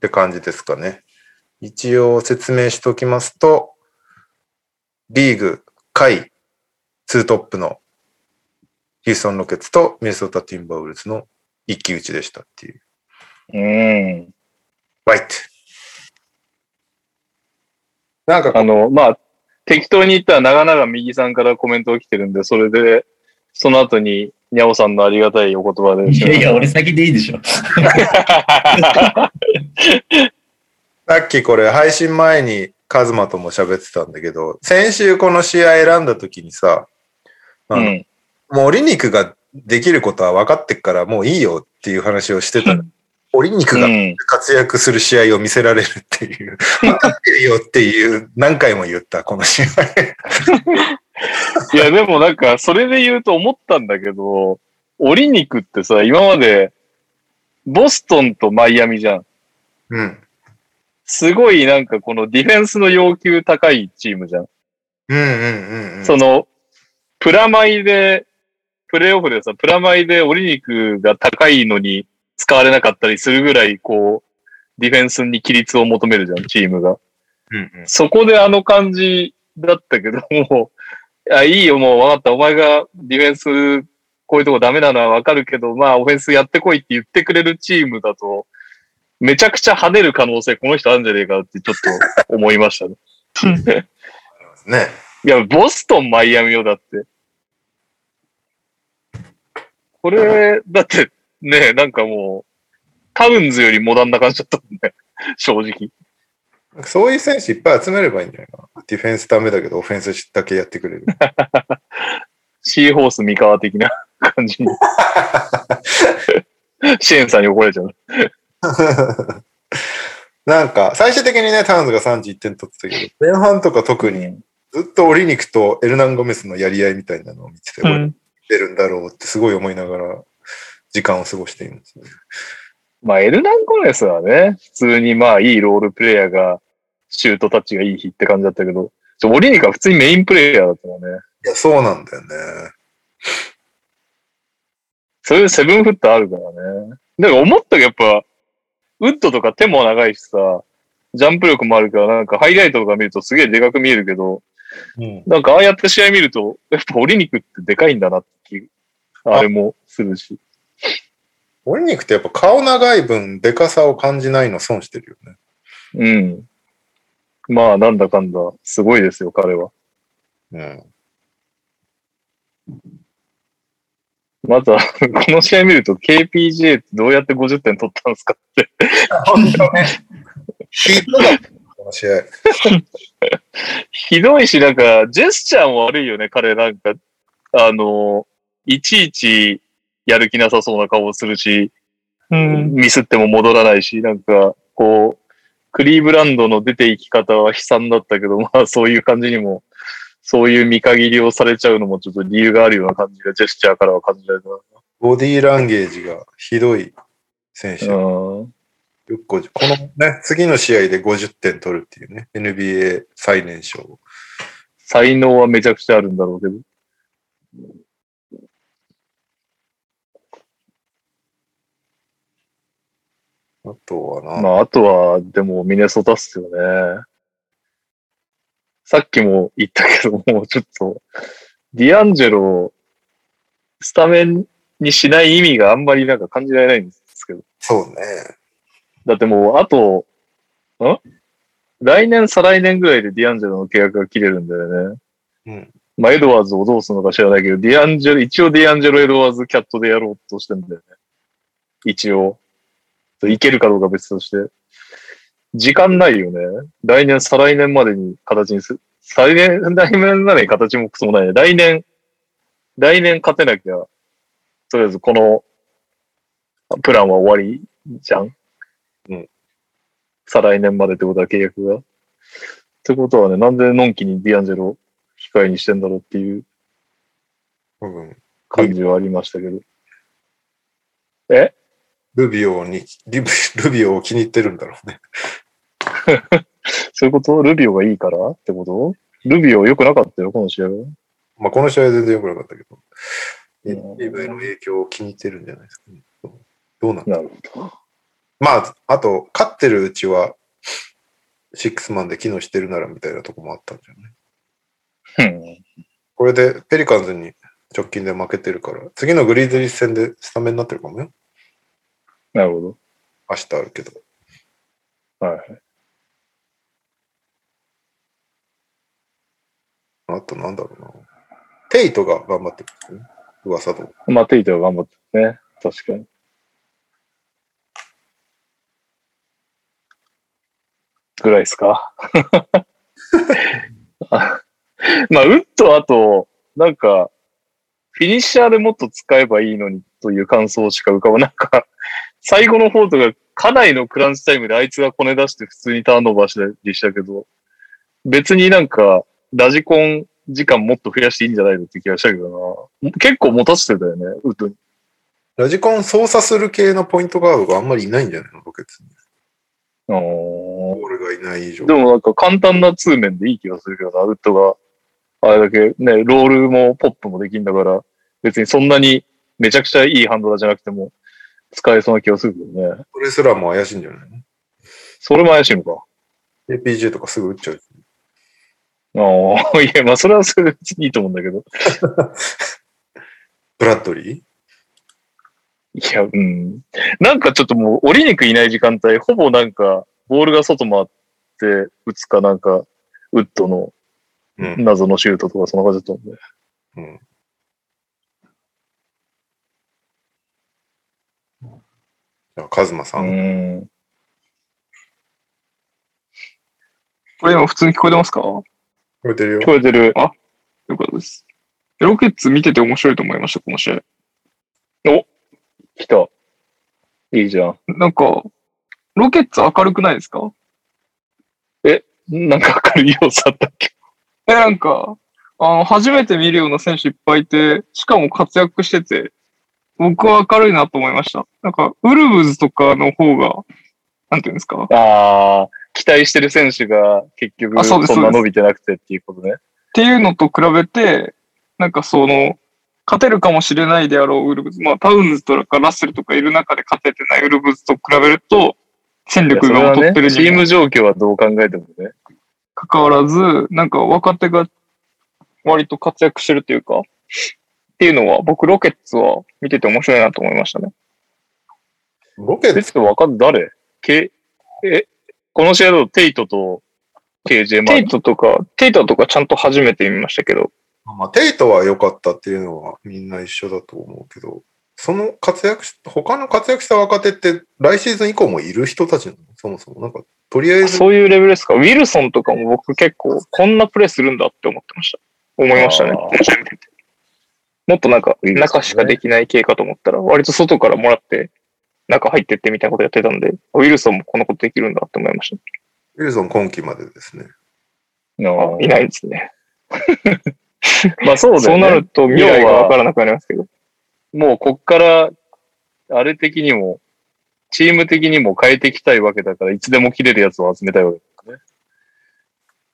て感じですかね。一応説明しておきますと、リーグ、下位、ツートップのヒューストン・ロケッツとミネソタ・ティンバウルズの一騎打ちでしたっていう。うん。ワイト。なんかあの、まあ、適当に言ったら長々右さんからコメントが来てるんで、それで、その後に、にゃおさんのありがたいお言葉で。いやいや、俺先でいいでしょ。さっきこれ配信前にカズマとも喋ってたんだけど、先週この試合選んだ時にさ、あのうん。もうオリニクができることは分かってっからもういいよっていう話をしてた ら、オリニクがうん。活躍する試合を見せられるっていう、分かってるよっていう何回も言った、この試合。いや、でもなんか、それで言うと思ったんだけど、オリニクってさ、今まで、ボストンとマイアミじゃん。うん。すごいなんかこのディフェンスの要求高いチームじゃん。うんうんうんうん。その、プラマイで、プレイオフでさ、プラマイでオリニクが高いのに使われなかったりするぐらい、こう、ディフェンスに規律を求めるじゃん、チームが。うんうんそこであの感じだったけど も、あいいよ、もう分かった。お前がディフェンス、こういうとこダメなのは分かるけど、まあ、オフェンスやってこいって言ってくれるチームだと、めちゃくちゃ跳ねる可能性、この人あるんじゃねえかってちょっと思いましたね。ね。いや、ボストン、マイアミよ、だって。これ、だって、ね、なんかもう、タウンズよりモダンな感じだったもんね。正直。そういう選手いっぱい集めればいいんじゃないかな。ディフェンスダメだけど、オフェンスだけやってくれる。シーホース三河的な感じに。シェーンさんに怒られちゃう。なんか、最終的にね、タウンズが31点取ってたけど、前半とか特にずっとオリニクとエルナン・ゴメスのやり合いみたいなのを見てて、これ出るんだろうってすごい思いながら時間を過ごしていますね。まあ、エルナン・コネスはね、普通にまあ、いいロールプレイヤーが、シュートタッチがいい日って感じだったけど、ちょオリニカは普通にメインプレイヤーだったもんね。いや、そうなんだよね。そういうセブンフットあるからね。だから思ったけどやっぱ、ウッドとか手も長いしさ、ジャンプ力もあるから、なんかハイライトとか見るとすげえでかく見えるけど、うん。なんかああやって試合見ると、やっぱオリニクってでかいんだなっていう、あれもするし。オリニクってやっぱ顔長い分、でかさを感じないの損してるよね。うん。まあ、なんだかんだ、すごいですよ、彼は。うん。まずは、この試合見ると KPJ ってどうやって50点取ったんですかって。本当ね。ひどいこの試合。ひどいし、なんか、ジェスチャーも悪いよね、彼なんか、あの、いちいちやる気なさそうな顔をするし、ミスっても戻らないし、なんか、こう、クリーブランドの出ていき方は悲惨だったけど、まあそういう感じにも、そういう見限りをされちゃうのもちょっと理由があるような感じが、ジェスチャーからは感じられたボディーランゲージがひどい選手。な。ようん。く50このね、次の試合で50点取るっていうね、NBA 最年少。才能はめちゃくちゃあるんだろうけど。あとはな、まあ、あとは、でも、ミネソタっすよね。さっきも言ったけども、ちょっと、ディアンジェロ、スタメンにしない意味があんまりなんか感じられないんですけど。そうね。だってもう、あと、ん？来年、再来年ぐらいでディアンジェロの契約が切れるんだよね。うん。まあ、エドワーズをどうするのか知らないけど、ディアンジェロ、一応ディアンジェロ・エドワーズキャットでやろうとしてんだよね。一応。いけるかどうか別として。時間ないよね。来年、再来年までに形にする。再来年、来年までに形もくそもないね。来年、来年勝てなきゃ、とりあえずこのプランは終わりじゃん。うん。再来年までってことは契約が。ってことはね、なんでのんきにディアンジェロ会にしてんだろうっていう感じはありましたけど。え？ルビオに、リブ ルビオを気に入ってるんだろうね。そういうこと？ルビオがいいから？ってこと？ルビオ良くなかったよ、この試合は。まあ、この試合は全然良くなかったけど、うんリブへの影響を気に入ってるんじゃないですかね。どうなんなるほど。まあ、あと、勝ってるうちは、シックスマンで機能してるならみたいなとこもあったんじゃない？うんこれでペリカンズに直近で負けてるから、次のグリズリーズ戦でスタメンになってるかもよ。なるほ明日あるけど。ど。はいはい。あとなんだろうな。テイトが頑張ってるね。噂と。まあ、テイトは頑張ってるね。確かに。ぐらいですか？あ まあ、ウッドあと、なんか、フィニッシャーでもっと使えばいいのにという感想しか浮かばなんか、最後の方とか、かなりのクランチタイムであいつがコネ出して普通にターンオーバーしたりしたけど、別になんか、ラジコン時間もっと増やしていいんじゃないのって気がしたけどな。結構持たせてたよね、ウッドに。ラジコン操作する系のポイントガードがあんまりいないんじゃないの？ロケッツに。あーボールがいない以上。でもなんか簡単な通面でいい気がするけどな、ウッドが。あれだけね、ロールもポップもできんだから、別にそんなにめちゃくちゃいいハンドラーじゃなくても使えそうな気がするけどね。それすらも怪しいんじゃないの？それも怪しいのか。?APJ とかすぐ打っちゃう。ああ、いや、まあそれはそれでいいと思うんだけど。ブラッドリー？いや、うん。なんかちょっともう降りにくいない時間帯、ほぼなんかボールが外回って打つかなんか、ウッドのうん。謎のシュートとかそんな感じだったんで。うん。じゃあ、カズマさ。うんん。これ今普通に聞こえてますか？よ聞こえてるよ聞。こえてる。かったです。ロケッツ見てて面白いと思いました、この試合。来た。いいじゃん。なんか、ロケッツ明るくないですか？なんか明るい要素あったっけ？え、なんか、あの、初めて見るような選手いっぱいいて、しかも活躍してて、僕は明るいなと思いました。なんか、ウルブズとかの方が、なんていうんですか？っああ、期待してる選手が結局あそうですそんな伸びてなくてっていうことね。ていうのと比べて、なんかその、勝てるかもしれないであろうウルブズ。まあ、タウンズとかラッセルとかいる中で勝ててないウルブズと比べると、戦力が劣ってるにもチーム状況はどう考えてもね。関わらず、なんか若手が割と活躍してるっていうか、っていうのは僕ロケッツは見てて面白いなと思いましたね。ロケッツ、わかん誰？けえ、この試合だとテイトと KJ マテイン。トとか、テイトとかちゃんと初めて見ましたけど、まあ、テイトは良かったっていうのはみんな一緒だと思うけど、その活躍し、他の活躍した若手って来シーズン以降もいる人たちなの？そもそも。なんか、とりあえず、そういうレベルですか？ウィルソンとかも僕結構こんなプレーするんだって思ってました。思いましたね。もっとなんか中しかできない系かと思ったら、割と外からもらって中入ってってみたいなことやってたんで、ウィルソンもこんなことできるんだって思いました。ウィルソン今季までですね。あいないんですね。まあそうだよね。そうなると未来がわからなくなりますけど。もうこっから、あれ的にも、チーム的にも変えていきたいわけだから、いつでも切れるやつを集めたいわけ。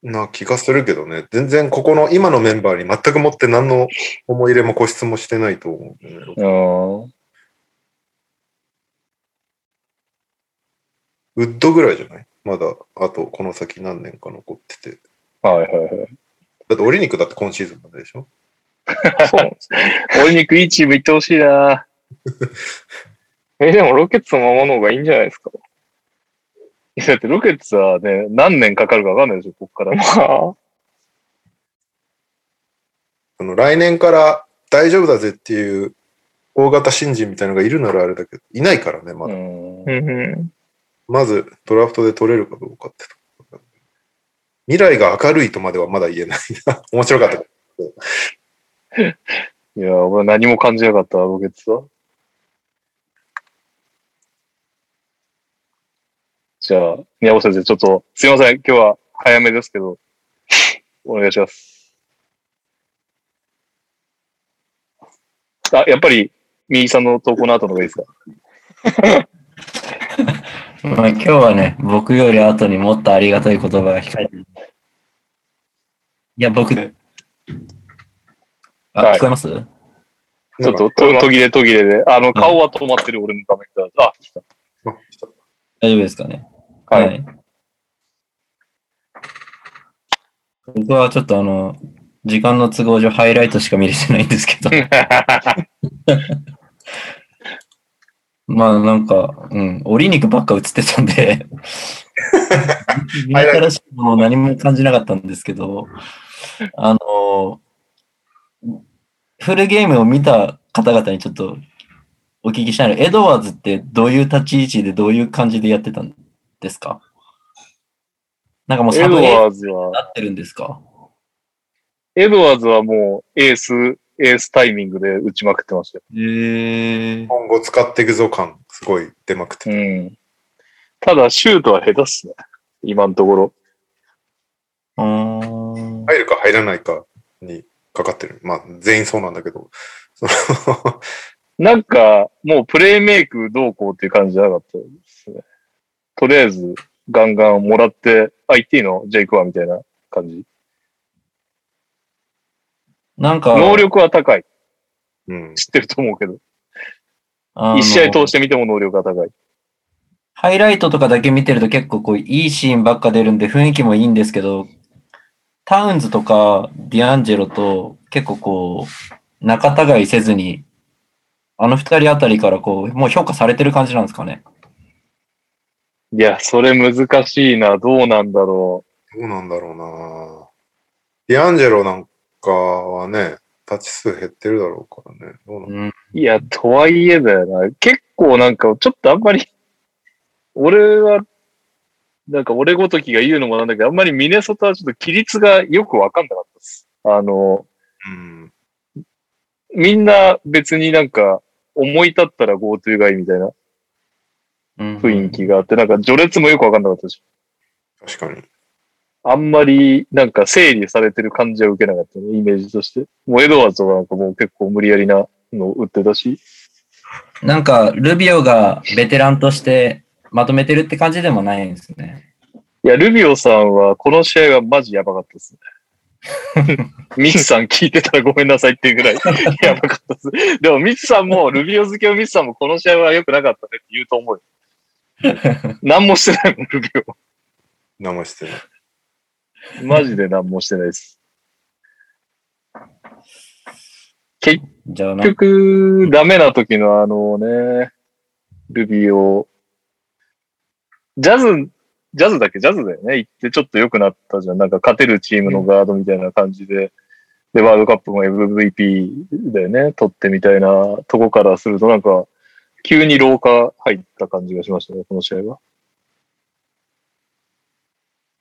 な気がするけどね。全然ここの今のメンバーに全くもって何の思い入れも固執もしてないと思うね。うん。ウッドぐらいじゃない？まだ、あとこの先何年か残ってて。はいはいはい。だってオリニクだって今シーズンまででしょ？そうなんですね。俺にいいチーム行ってほしいな え、でもロケッツのままの方がいいんじゃないですか？だってロケッツはね、何年かかるかわかんないでしょ、こっから。まあ、あの来年から大丈夫だぜっていう大型新人みたいなのがいるならあれだけど、いないからね、まだ。うん。まずドラフトで取れるかどうかって未来が明るいとまではまだ言えないな。面白かった。いや、俺は何も感じなかったわ、ロケッツは。じゃあ、宮本先生、ちょっと、すいません。今日は早めですけど、お願いします。あ、やっぱり、右さんの投稿の後の方がいいですか？まあ今日はね、僕より後にもっとありがたい言葉が控えてる。いや、僕、あ、はい、聞こえます？ちょっと途切れ途切れで、あの、顔は止まってる、俺の画面が。あ、来た。大丈夫ですかね？はい。僕はちょっとあの、時間の都合上ハイライトしか見れてないんですけど、まあなんか、うん、折り肉ばっか映ってたんで、新しいものを何も感じなかったんですけど、あの、フルゲームを見た方々にちょっとお聞きしたいのエドワーズってどういう立ち位置でどういう感じでやってたんですか？なんかもうエドサブエーワーズはなってるんですか？エドワーズはもうエース、エースタイミングで打ちまくってましたよ。今後使っていくぞ感、すごい出まくってうる。ん。ただ、シュートは下手っすね。今のところ。うーん。入るか入らないかにかかってる。まあ、全員そうなんだけど。なんか、もうプレイメイクどうこうっていう感じじゃなかったですね。とりあえず、ガンガンもらって、あ、言っていいのじゃあ行くわ、みたいな感じ。なんか、能力は高い。うん。知ってると思うけど。一試合通してみても能力が高い。ハイライトとかだけ見てると結構こういいシーンばっか出るんで雰囲気もいいんですけど、タウンズとかディアンジェロと結構こう、仲違いせずに、あの二人あたりからこう、もう評価されてる感じなんですかね。いや、それ難しいな。どうなんだろどうなんだろうなディアンジェロなんかはね、タッチ数減ってるだろうからね。どうなんうん。う。いや、とはいえだよな。結構なんか、ちょっとあんまり、俺は、なんか俺ごときが言うのもなんだけど、あんまりミネソタはちょっと規律がよくわかんなかったです。あの、うん。みんな別になんか、思い立ったら GoTo 外みたいなうん雰囲気があって、なんか序列もよくわかんなかったし、確かに。あんまりなんか整理されてる感じは受けなかったね、イメージとして。もうエドワーズはなんかもう結構無理やりなのを打ってたし、なんか、ルビオがベテランとしてまとめてるって感じでもないんですね。いや、ルビオさんはこの試合はマジやばかったですね。ミツさん聞いてたらごめんなさいっていうぐらい やばかったです。でもミツさんも、ルビオ好きのミツさんもこの試合は良くなかったねって言うと思うよ。何もしてないもん、ルビオ。何もしてない。マジで何もしてないです。結局、ダメな時のあのね、ルビオ、ジャズ、ジャズだっけ？ジャズだよね行ってちょっと良くなったじゃん。なんか勝てるチームのガードみたいな感じで。で、ワールドカップも MVP だよね。取ってみたいなとこからするとなんか、急に廊下入った感じがしましたね、この試合は。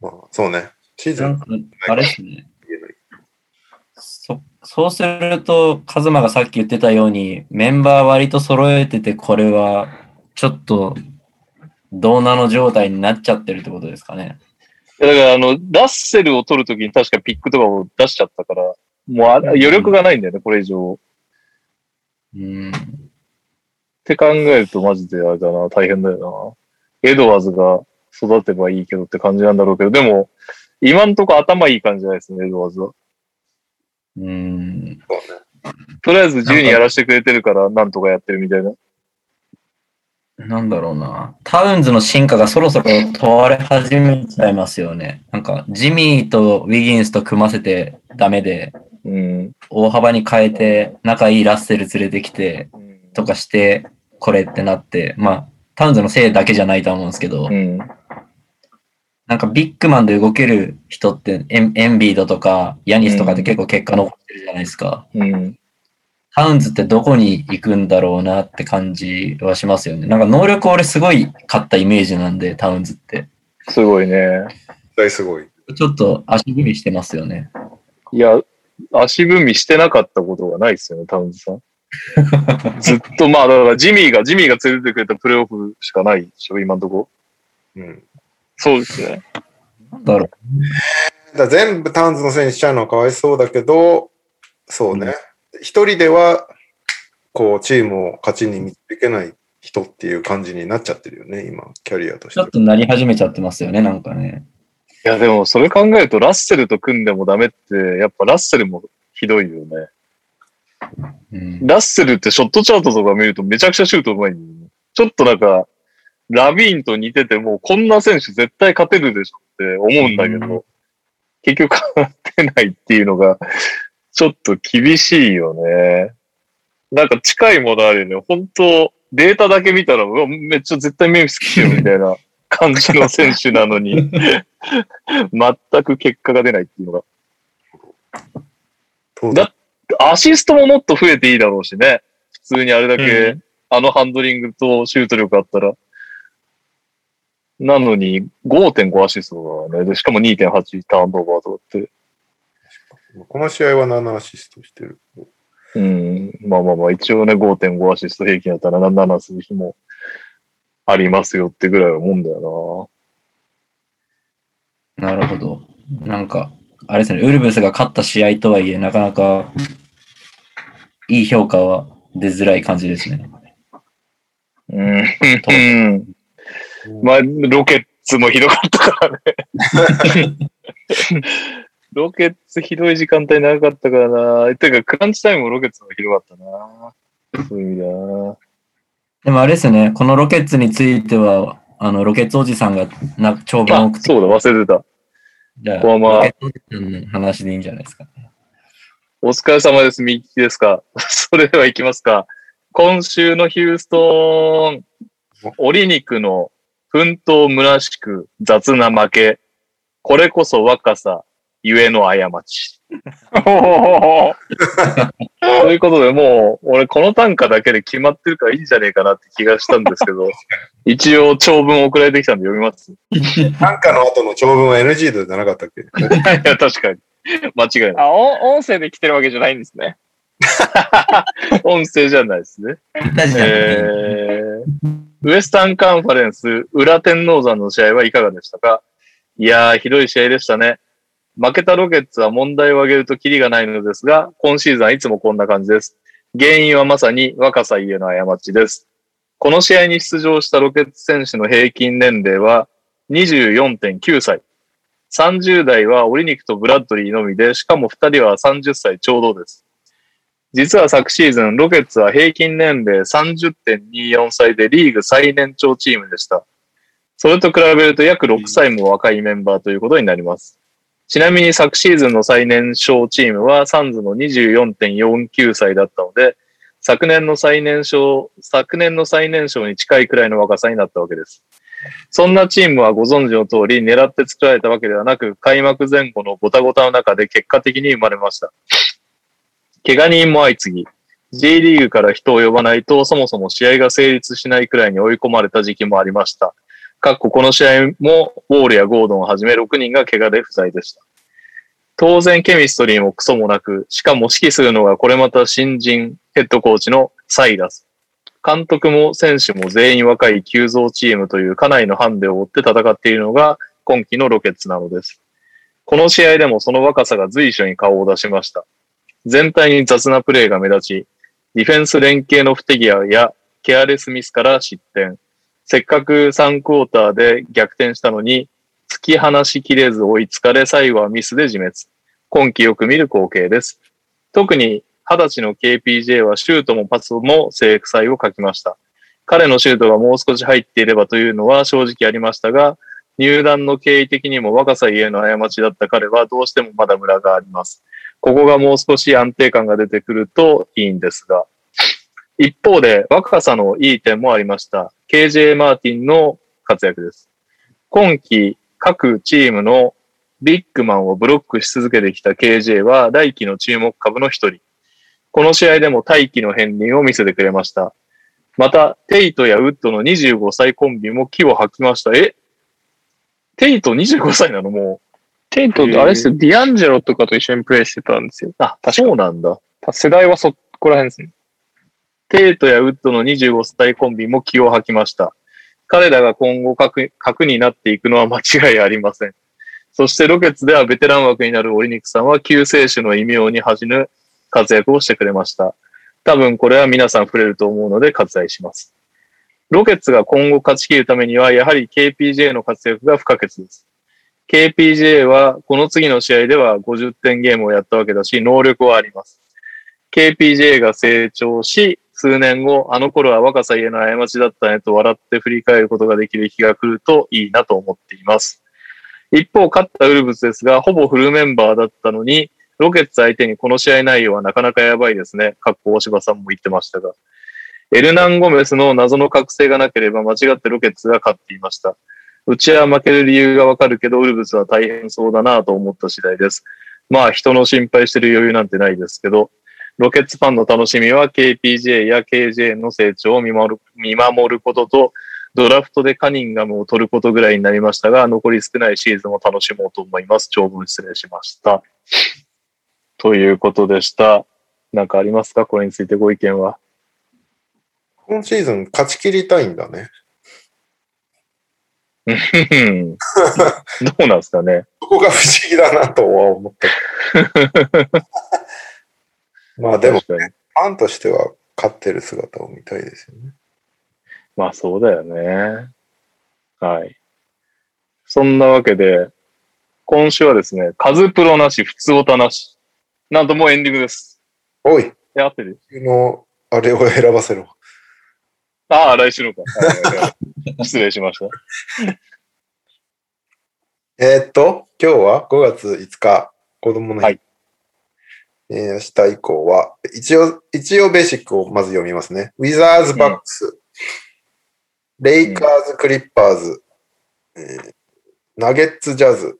まあ、そうね。シーズンあれですね。そそうすると、カズマがさっき言ってたように、メンバー割と揃えてて、これはちょっと、どうなの状態になっちゃってるってことですかね。だからあの、ラッセルを取るときに確かピックとかを出しちゃったから、もうあ余力がないんだよね、これ以上。うん。って考えるとマジであれだな、大変だよな。エドワーズが育てばいいけどって感じなんだろうけど、でも、今んとこ頭いい感じじゃないですね、エドワーズは。うん。とりあえず自由にやらせてくれてるから、なんとかやってるみたいな。なんだろうな。タウンズの進化がそろそろ問われ始めちゃいますよね。なんか、ジミーとウィギンスと組ませてダメで、うん。大幅に変えて、仲いいラッセル連れてきて、とかして、これってなって、まあ、タウンズのせいだけじゃないと思うんですけど、うん。なんかビッグマンで動ける人ってエンエンビードとかヤニスとかって結構結果残ってるじゃないですか。うん。タウンズってどこに行くんだろうなって感じはしますよね。なんか能力俺すごい勝ったイメージなんで、タウンズって。すごいね。大すごい。ちょっと足踏みしてますよね。いや、足踏みしてなかったことがないですよね、タウンズさん。ずっと、まあ、だからジミーが、ジミーが連れてくれたプレイオフしかないでしょ、今んとこ。うん。そうですね。なんだろう。だ全部タウンズのせいにしちゃうのはかわいそうだけど、そうね。一、人ではこう、チームを勝ちに導けない人っていう感じになっちゃってるよね、今、キャリアとしてちょっ。となり始めちゃってますよね、なんかね。いや、でもそれ考えるとラッセルと組んでもダメって、やっぱラッセルもひどいよね。うん、ラッセルってショットチャートとか見るとめちゃくちゃシュートうまいねちょっとなんか、ラビーンと似ててもうこんな選手絶対勝てるでしょって思うんだけど、うん結局勝てないっていうのが、ちょっと厳しいよね。なんか近いものあるよね。本当データだけ見たら、うわめっちゃ絶対メンフィス来てるみたいな感じの選手なのに、全く結果が出ないっていうのが。当だアシストももっと増えていいだろうしね。普通にあれだうけ、あのハンドリングとシュート力あったら。なのに、5.5アシストだね。で、しかも2.8ターンオーバーとかって。この試合は7アシストしてる。うん。まあまあまあ、一応ね、5.5アシスト平均だったら7する日もありますよってぐらいのもんだよなるほど。なんか、あれですね、ウルブスが勝った試合とはいえ、なかなかいい評価は出づらい感じですね。な。うん。まあ、ロケッツもひどかったからね。ロケッツひどい時間帯長かったからな。てか、クランチタイムもロケッツの方がひどかったな。そういう意味だな。でもあれですよね、このロケッツについては、あの、ロケッツおじさんがな長文をあ送っ、てそうだ、忘れてた。じゃあ、ここはまあロケッツおじさんの話でいいんじゃないですか。お疲れ様です。右利きですか？それでは行きますか。今週のヒューストン、オリ肉の奮闘虚しく雑な負け。これこそ若さ、ゆえの過ち。ということで、もう、俺この単価だけで決まってるからいいんじゃねえかなって気がしたんですけど、一応長文送られてきたんで読みます。いなんかの後の長文は NG でじゃなかったっけ？や、確かに。間違いない。あ、音音声で来てるわけじゃないんですね。音声じゃないですね。えーウエスタンカンファレンス裏天王山の試合はいかがでしたか？いやー、ひどい試合でしたね。負けたロケッツは問題を挙げるとキリがないのですが、今シーズンはいつもこんな感じです。原因はまさに若さゆえの過ちです。この試合に出場したロケッツ選手の平均年齢は24.9歳。30代はオリニクとブラッドリーのみで、しかも2人は30歳ちょうどです。実は昨シーズン、ロケッツは平均年齢30.24歳でリーグ最年長チームでした。それと比べると約6歳も若いメンバーということになります。ちなみに昨シーズンの最年少チームはサンズの24.49歳だったので、昨年の最年少、昨年の最年少に近いくらいの若さになったわけです。そんなチームはご存知の通り狙って作られたわけではなく、開幕前後のごたごたの中で結果的に生まれました。怪我人も相次ぎ、J リーグから人を呼ばないとそもそも試合が成立しないくらいに追い込まれた時期もありました。かっここの試合もウォールやゴードンをはじめ6人が怪我で不在でした。当然ケミストリーもクソもなく、しかも指揮するのがこれまた新人ヘッドコーチのサイラス。監督も選手も全員若い急増チームというかなりのハンデを追って戦っているのが今季のロケッツなのです。この試合でもその若さが随所に顔を出しました。全体に雑なプレーが目立ち、ディフェンス連携の不手際やケアレスミスから失点。せっかく3クォーターで逆転したのに、突き放しきれず追いつかれ、最後はミスで自滅。今季よく見る光景です。特に20歳の KPJ はシュートもパスも正解を書きました。彼のシュートがもう少し入っていればというのは正直ありましたが、入団の経緯的にも若さゆえの過ちだった彼はどうしてもまだムラがあります。ここがもう少し安定感が出てくるといいんですが、一方で若さのいい点もありました。KJ マーティンの活躍です。今季各チームのビッグマンをブロックし続けてきた KJ は来季の注目株の一人。この試合でも大気の片鱗を見せてくれました。また、テイトやウッドの25歳コンビも気を吐きました。え？テイト25歳なの？もテイトってあれですよ、ディアンジェロとかと一緒にプレイしてたんですよ。う。あ、そうなんだ。世代はそこら辺ですね。テイトやウッドの25歳コンビも気を吐きました。彼らが今後核核になっていくのは間違いありません。そしてロケッツではベテラン枠になるオリニクさんは救世主の異名に恥じぬ活躍をしてくれました。多分これは皆さん触れると思うので割愛します。ロケッツが今後勝ち切るためには、やはり KPJ の活躍が不可欠です。KPJ はこの次の試合では50点ゲームをやったわけだし、能力はあります。KPJ が成長し、数年後、あの頃は若さゆえの過ちだったねと笑って振り返ることができる日が来るといいなと思っています。一方、勝ったウルブスですが、ほぼフルメンバーだったのに、ロケッツ相手にこの試合内容はなかなかやばいですね。かっこ大柴さんも言ってましたが。エルナン・ゴメスの謎の覚醒がなければ間違ってロケッツが勝っていました。うちは負ける理由がわかるけど、ウルブスは大変そうだなと思った次第です。まあ、人の心配してる余裕なんてないですけど、ロケッツファンの楽しみは KPJ や KJ の成長を見守る見守ることと、ドラフトでカニンガムを取ることぐらいになりましたが、残り少ないシーズンを楽しもうと思います。長文失礼しました。ということでした。なんかありますか？これについてご意見は。今シーズン勝ち切りたいんだね。うんどうなんですかね？ここが不思議だなとは思った。まあでも、確かにファンとしては勝ってる姿を見たいですよね。まあそうだよね。はい。そんなわけで、今週はですね、カズプロなし、普通オタなし。なんともうエンディングです。おい、え、合ってるのあれを選ばせろ。ああ、来週のか。失礼しました。えーっと、今日は5月5日、子供の日。はいえー明日以降は、一応、一応ベーシックをまず読みますね。ウィザーズ・バックス、レイカーズ・クリッパーズ、えーナゲッツ・ジャズ、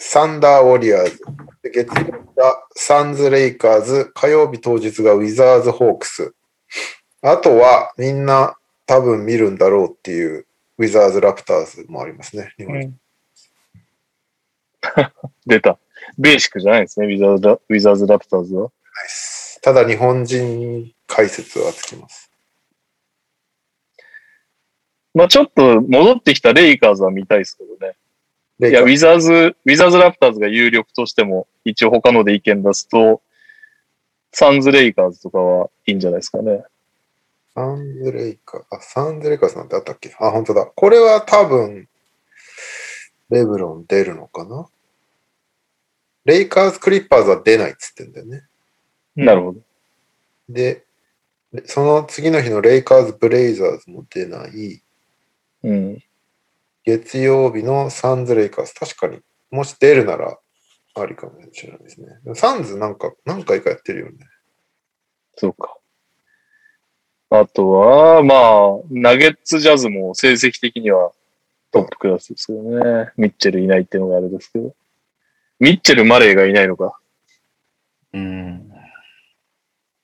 サンダー・ウォリアーズ、で月曜日がサンズ・レイカーズ、火曜日当日がウィザーズ・ホークス。あとはみんな多分見るんだろうっていうウィザーズ・ラプターズもありますね。日本人 出た。ベーシックじゃないですね、ウィザーズラウィザーズラプターズは。ただ日本人解説はつきます。まあちょっと戻ってきたレイカーズは見たいですけどね。いや、ウィザーズ、ウィザーズラプターズが有力としても、一応他ので意見出すと、サンズレイカーズとかはいいんじゃないですかね。サンズレイカー、あ、サンズレイカーズなんてあったっけ？あ、本当だ。これは多分、レブロン出るのかな？レイカーズ・クリッパーズは出ないっつってんだよね。なるほど。で、その次の日のレイカーズ・ブレイザーズも出ない。うん。月曜日のサンズ・レイカーズ。確かに、もし出るならありかもしれないですね。サンズなんか何回かやってるよね。そうか。あとは、まあ、ナゲッツジャズも成績的にはトップクラスですけどね。ミッチェルいないっていうのがあれですけど。ミッチェル・マレーがいないのか。うん。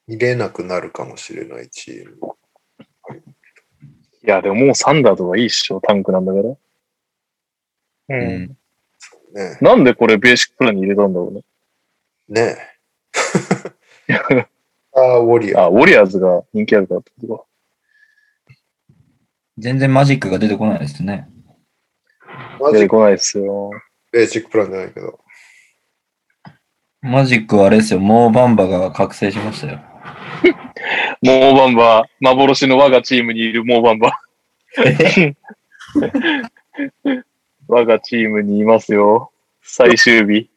入れなくなるかもしれないチーム。いや、でももうサンダーとかいいっしょ、タンクなんだから。う。うんん。ねなんでこれベーシックプランに入れたんだろうね。ねえ。あーウォリアー。あ、ウォリアーズが人気あるからってことか。全然マジックが出てこないですね。マジック出てこないですよ。ベーシックプランじゃないけど。マジックはあれですよ、モーバンバが覚醒しましたよ。モーバンバ、幻の我がチームにいるモーバンバ。我がチームにいますよ。最終日。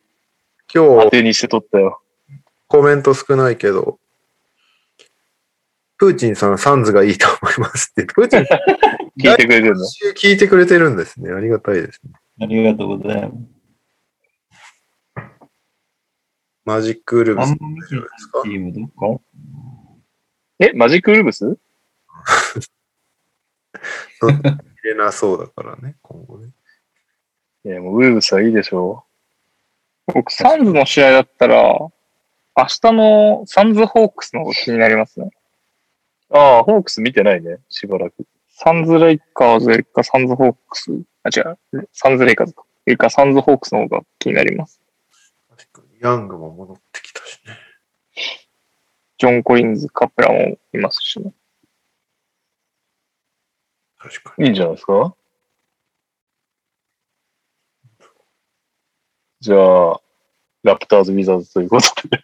今日当てにして取ったよ。コメント少ないけど、プーチンさんサンズがいいと思いますって。プーチン 聞いてくれてるの？聞いてくれてるんですね。ありがたいですね。ありがとうございます。マジックウルブスえ、マジックウルブス？入れなそうだからね、今後ね。いや、もうウルブスはいいでしょ僕、サンズの試合だったら、明日のサンズホークスの方が気になりますね。う。ああ、ホークス見てないね、しばらく。サンズレイカーズよりかサンズホークス、あ、違う、サンズレイカーズか。よりかサンズホークスの方が気になります。確かに。ヤングも戻ってきたしね。ジョン・コリンズ、カプラもいますしね。確かに。いいんじゃないですか？じゃあ、ラプターズ・ウィザーズということで。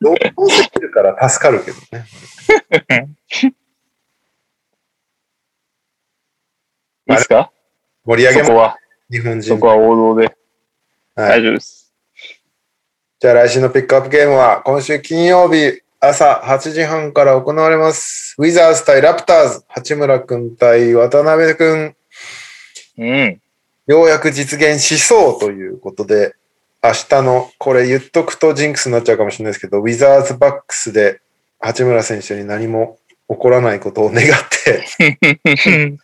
同行できるから助かるけどね。いいですか？盛り上げまそこは、日本人。そこは王道で。はい。大丈夫です。じゃあ来週のピックアップゲームは今週金曜日朝8時半から行われます。ウィザーズ対ラプターズ。八村くん対渡辺くん。うん。ようやく実現しそうということで、明日の、これ言っとくとジンクスになっちゃうかもしれないですけど、ウィザーズバックスで八村選手に何も起こらないことを願って、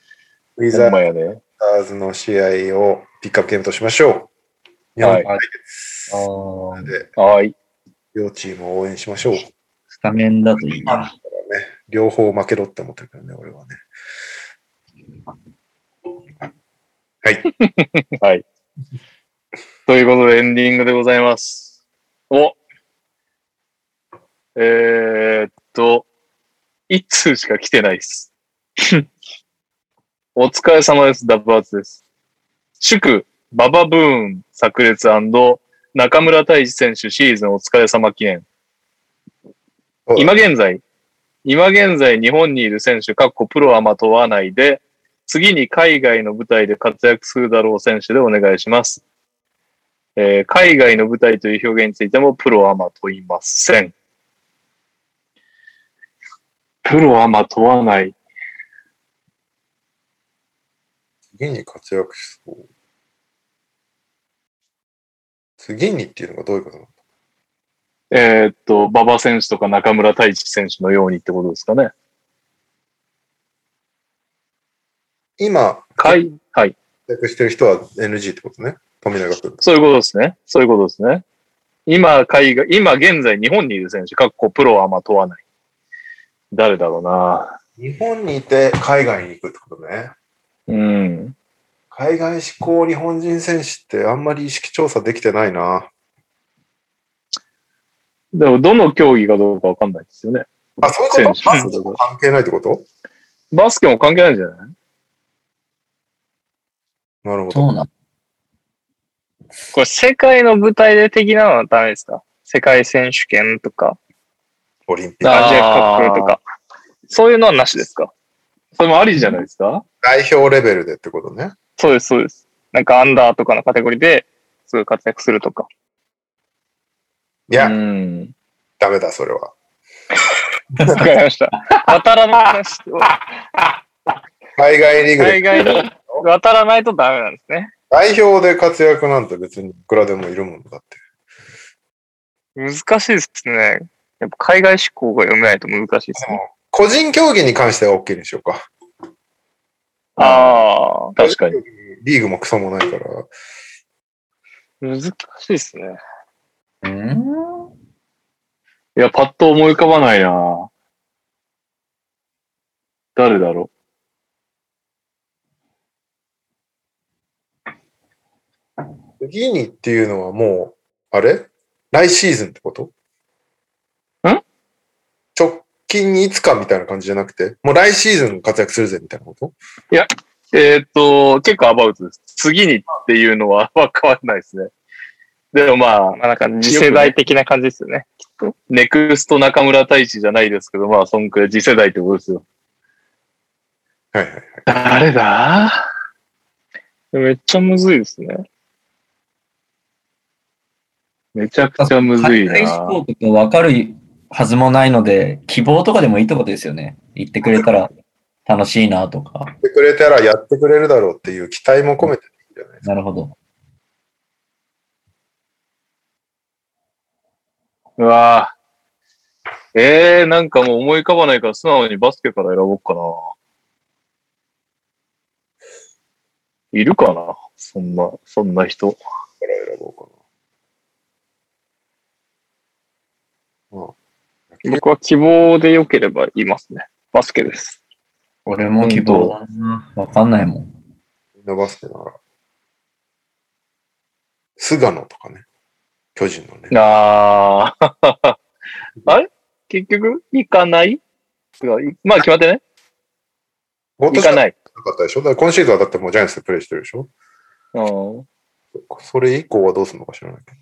ウィザー。ズの試合をピックアップゲームとしましょう。はいはい。両チームを応援しましょう。スタメンだといいな。両方負けろって思ってるからね、俺はね。はい。はい。ということでエンディングでございます。おえー、っと、一通しか来てないです。お疲れ様です。ダブアツです。祝、ババブーン炸裂中村太一選手シーズンお疲れ様記念。今現在、今現在日本にいる選手、かっこプロアマ問わないで、次に海外の舞台で活躍するだろう選手でお願いします。えー海外の舞台という表現についてもプロアマ問いません。プロアマ問わない。次に活躍しそう。次にっていうのがどういうことなの？えーっと、馬場選手とか中村太一選手のようにってことですかね。今、海、はい。活躍してる人は NG ってことね。富永君。そういうことですね。そういうことですね。今、海外、今現在日本にいる選手、かっこプロアマ問わない。誰だろうな。日本にいて海外に行くってことね。うん。海外志向日本人選手ってあんまり意識調査できてないな。でも、どの競技かどうかわかんないですよね。あ、そういうこと？バスケも関係ないってこと？バスケも関係ないんじゃない？なるほど。そうなん。これ世界の舞台で的なのはダメですか？世界選手権とか、オリンピック。あアジアカップとか。そういうのはなしですか？それもありじゃないですか？代表レベルでってことね。そうです、そうです。なんかアンダーとかのカテゴリーですごい活躍するとか。いや、うん。ダメだ、それは。わかりました。渡らない話を海外リーグで海外に渡らないとダメなんですね。代表で活躍なんて別にいくらでもいるもんだって。難しいですね。やっぱ海外志向が読めないと難しいですね。個人競技に関しては OK にしようか。ああ、確かに。リーグもクソもないから。難しいですね。うんいや、パッと思い浮かばないな誰だろ次にっていうのはもう、あれ？来シーズンってこと？ん？直近いつかみたいな感じじゃなくて、もう来シーズン活躍するぜみたいなこと？うえーっと、結構アバウトです。次にっていうのは わかんないですね。でもまあ、まあなんか次世代的な感じですよね。きっと。ネクスト中村太一じゃないですけど、まあ、そんくらい次世代ってことですよ。はいはいはい。誰だ？めっちゃむずいですね。めちゃくちゃむずい海外志な向とか分かるはずもないので、希望とかでもいいってことですよね。言ってくれたら楽しいなとか。やってくれたらやってくれるだろうっていう期待も込めていいんじゃないですか。なるほど。うわぁ。えー、なんかもう思い浮かばないから素直にバスケから選ぼうかな。いるかな？そんな、そんな人。から選ぼうかな。うん。僕は希望で良ければ言いますね。バスケです。俺も希望だな。わかんないもん。みんなバスケなら。菅野とかね。巨人のね。あー。あれ？結局？行かない？まあ決まってね。行かない。かったでしょ？今シーズンはだってもうジャイアンツでプレーしてるでしょ？うん。それ以降はどうするのか知らないけど。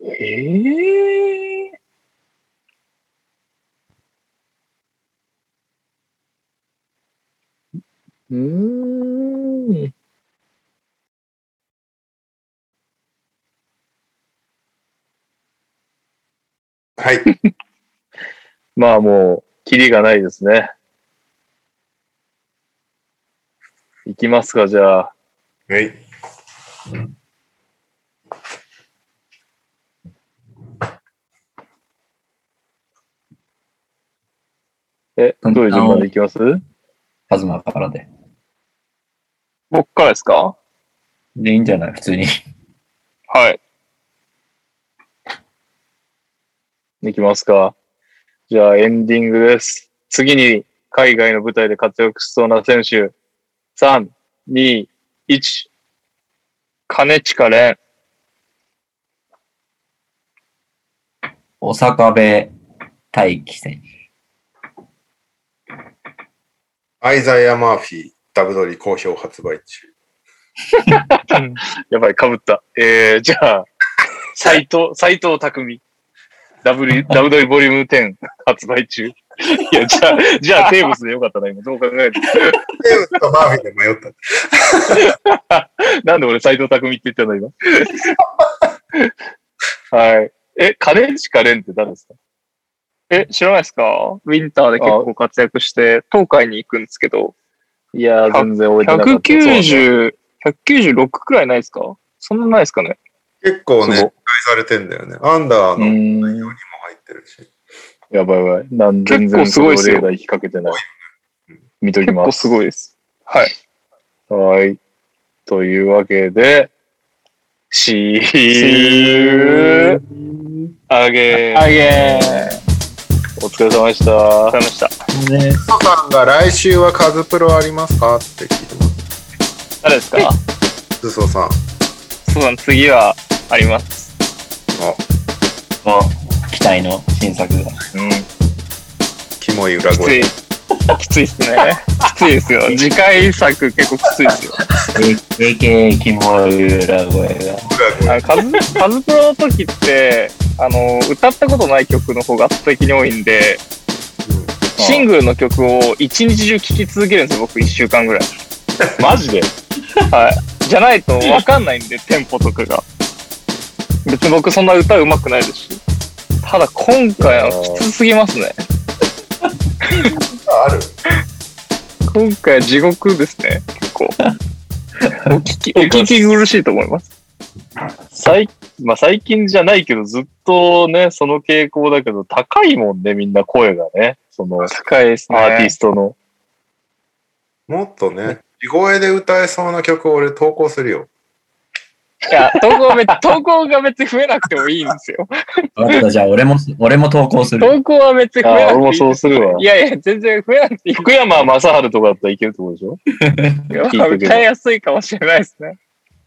ええうーん。はい。まあもう、キリがないですね。いきますか、じゃあ。はい。え、どういう順番でいきます？カズマからで。僕からですか？で、いいんじゃない？普通に。はい。いきますか。じゃあ、エンディングです。次に海外の舞台で活躍しそうな選手。3、2、1。金近蓮。大阪部大輝選手。アイザイア・マーフィー、ダブドリ好評発売中。やばい、被った。えー、じゃあ、斎藤、斎藤匠。ダブル、ダブドリボリューム10発売中。いや、じゃあ、じゃあ、テーブスでよかったな、今。どう考えても。テーブスとマーフィーで迷った。なんで俺斎藤匠って言ったの、今。はい。え、金近蓮って誰ですか？え、知らないですか？ウィンターで結構活躍して、東海に行くんですけど、いやー、全然覚えてなかった。190、196くらいないですか？そんなないですかね？結構ね、期待されてんだよね。アンダーうの内容にも。入ってるし。やばいやばい。なん全結然構すごいっすよ引っ掛けてない。見とき結構ます。すごいです。はい。はい。というわけで、See you again. あげー。お疲れ様でした。わかりました。ね、ソさんが来週はカズプロありますか？って聞いてます。誰ですか？ズソさん。そうだ、次はあります。も期待の新作が。うん。キモい裏声い。。きついっすね。きついですよ。次回作結構きついですよ。AK キモい裏声が。カズカズプロの時って、あの、歌ったことない曲の方が圧倒的に多いんで、シングルの曲を一日中聴き続けるんですよ、僕一週間ぐらい。マジで？はい。じゃないとわかんないんで、テンポとかが。別に僕そんな歌上手くないですし。ただ今回はきつすぎますね。ある今回は地獄ですね、結構。お聞き、お聞き苦しいと思います。最まあ、最近じゃないけど、ずっとね、その傾向だけど、高いもんね、みんな声がね。その、高いですね。アーティストの。もっとね、地声で歌えそうな曲を俺投稿するよ。いや、投稿は別 投稿が別に増えなくてもいいんですよ。わかった、じゃあ俺も、俺も投稿する。投稿は別に増えなくていいあ俺もそうするわいやいや、全然増えなくていい。福山雅治とかだったらいけるってことでしょ？歌いやすいかもしれないですね。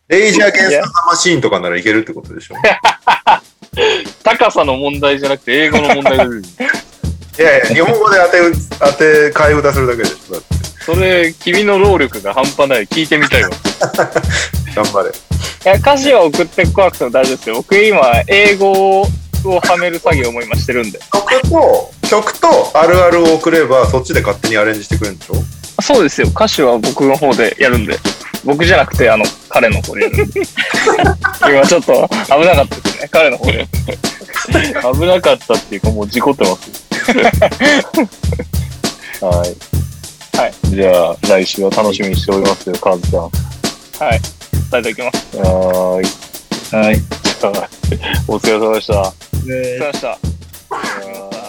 レイジャーゲンストザマシーンとかならいけるってことでしょ？高さの問題じゃなくて、英語の問題だよいやいや、日本語で当てう、当て、替え歌するだけでしょ。それ、君の労力が半端ない。聞いてみたいわ。頑張れ。いや、歌詞は送ってこなくても大丈夫ですよ。僕今、英語をはめる作業も今してるんで。曲と、曲とあるあるを送れば、そっちで勝手にアレンジしてくれるんでしょ？そうですよ。歌詞は僕の方でやるんで。僕じゃなくて、あの、彼の方でやるんで。今ちょっと危なかったですね。彼の方で。危なかったっていうか、もう事故ってます。はい。はい。じゃあ、来週は楽しみにしておりますよ、カズさん。ははい。いただきます。はい。はい。お疲れ様でした。お疲れ様でした。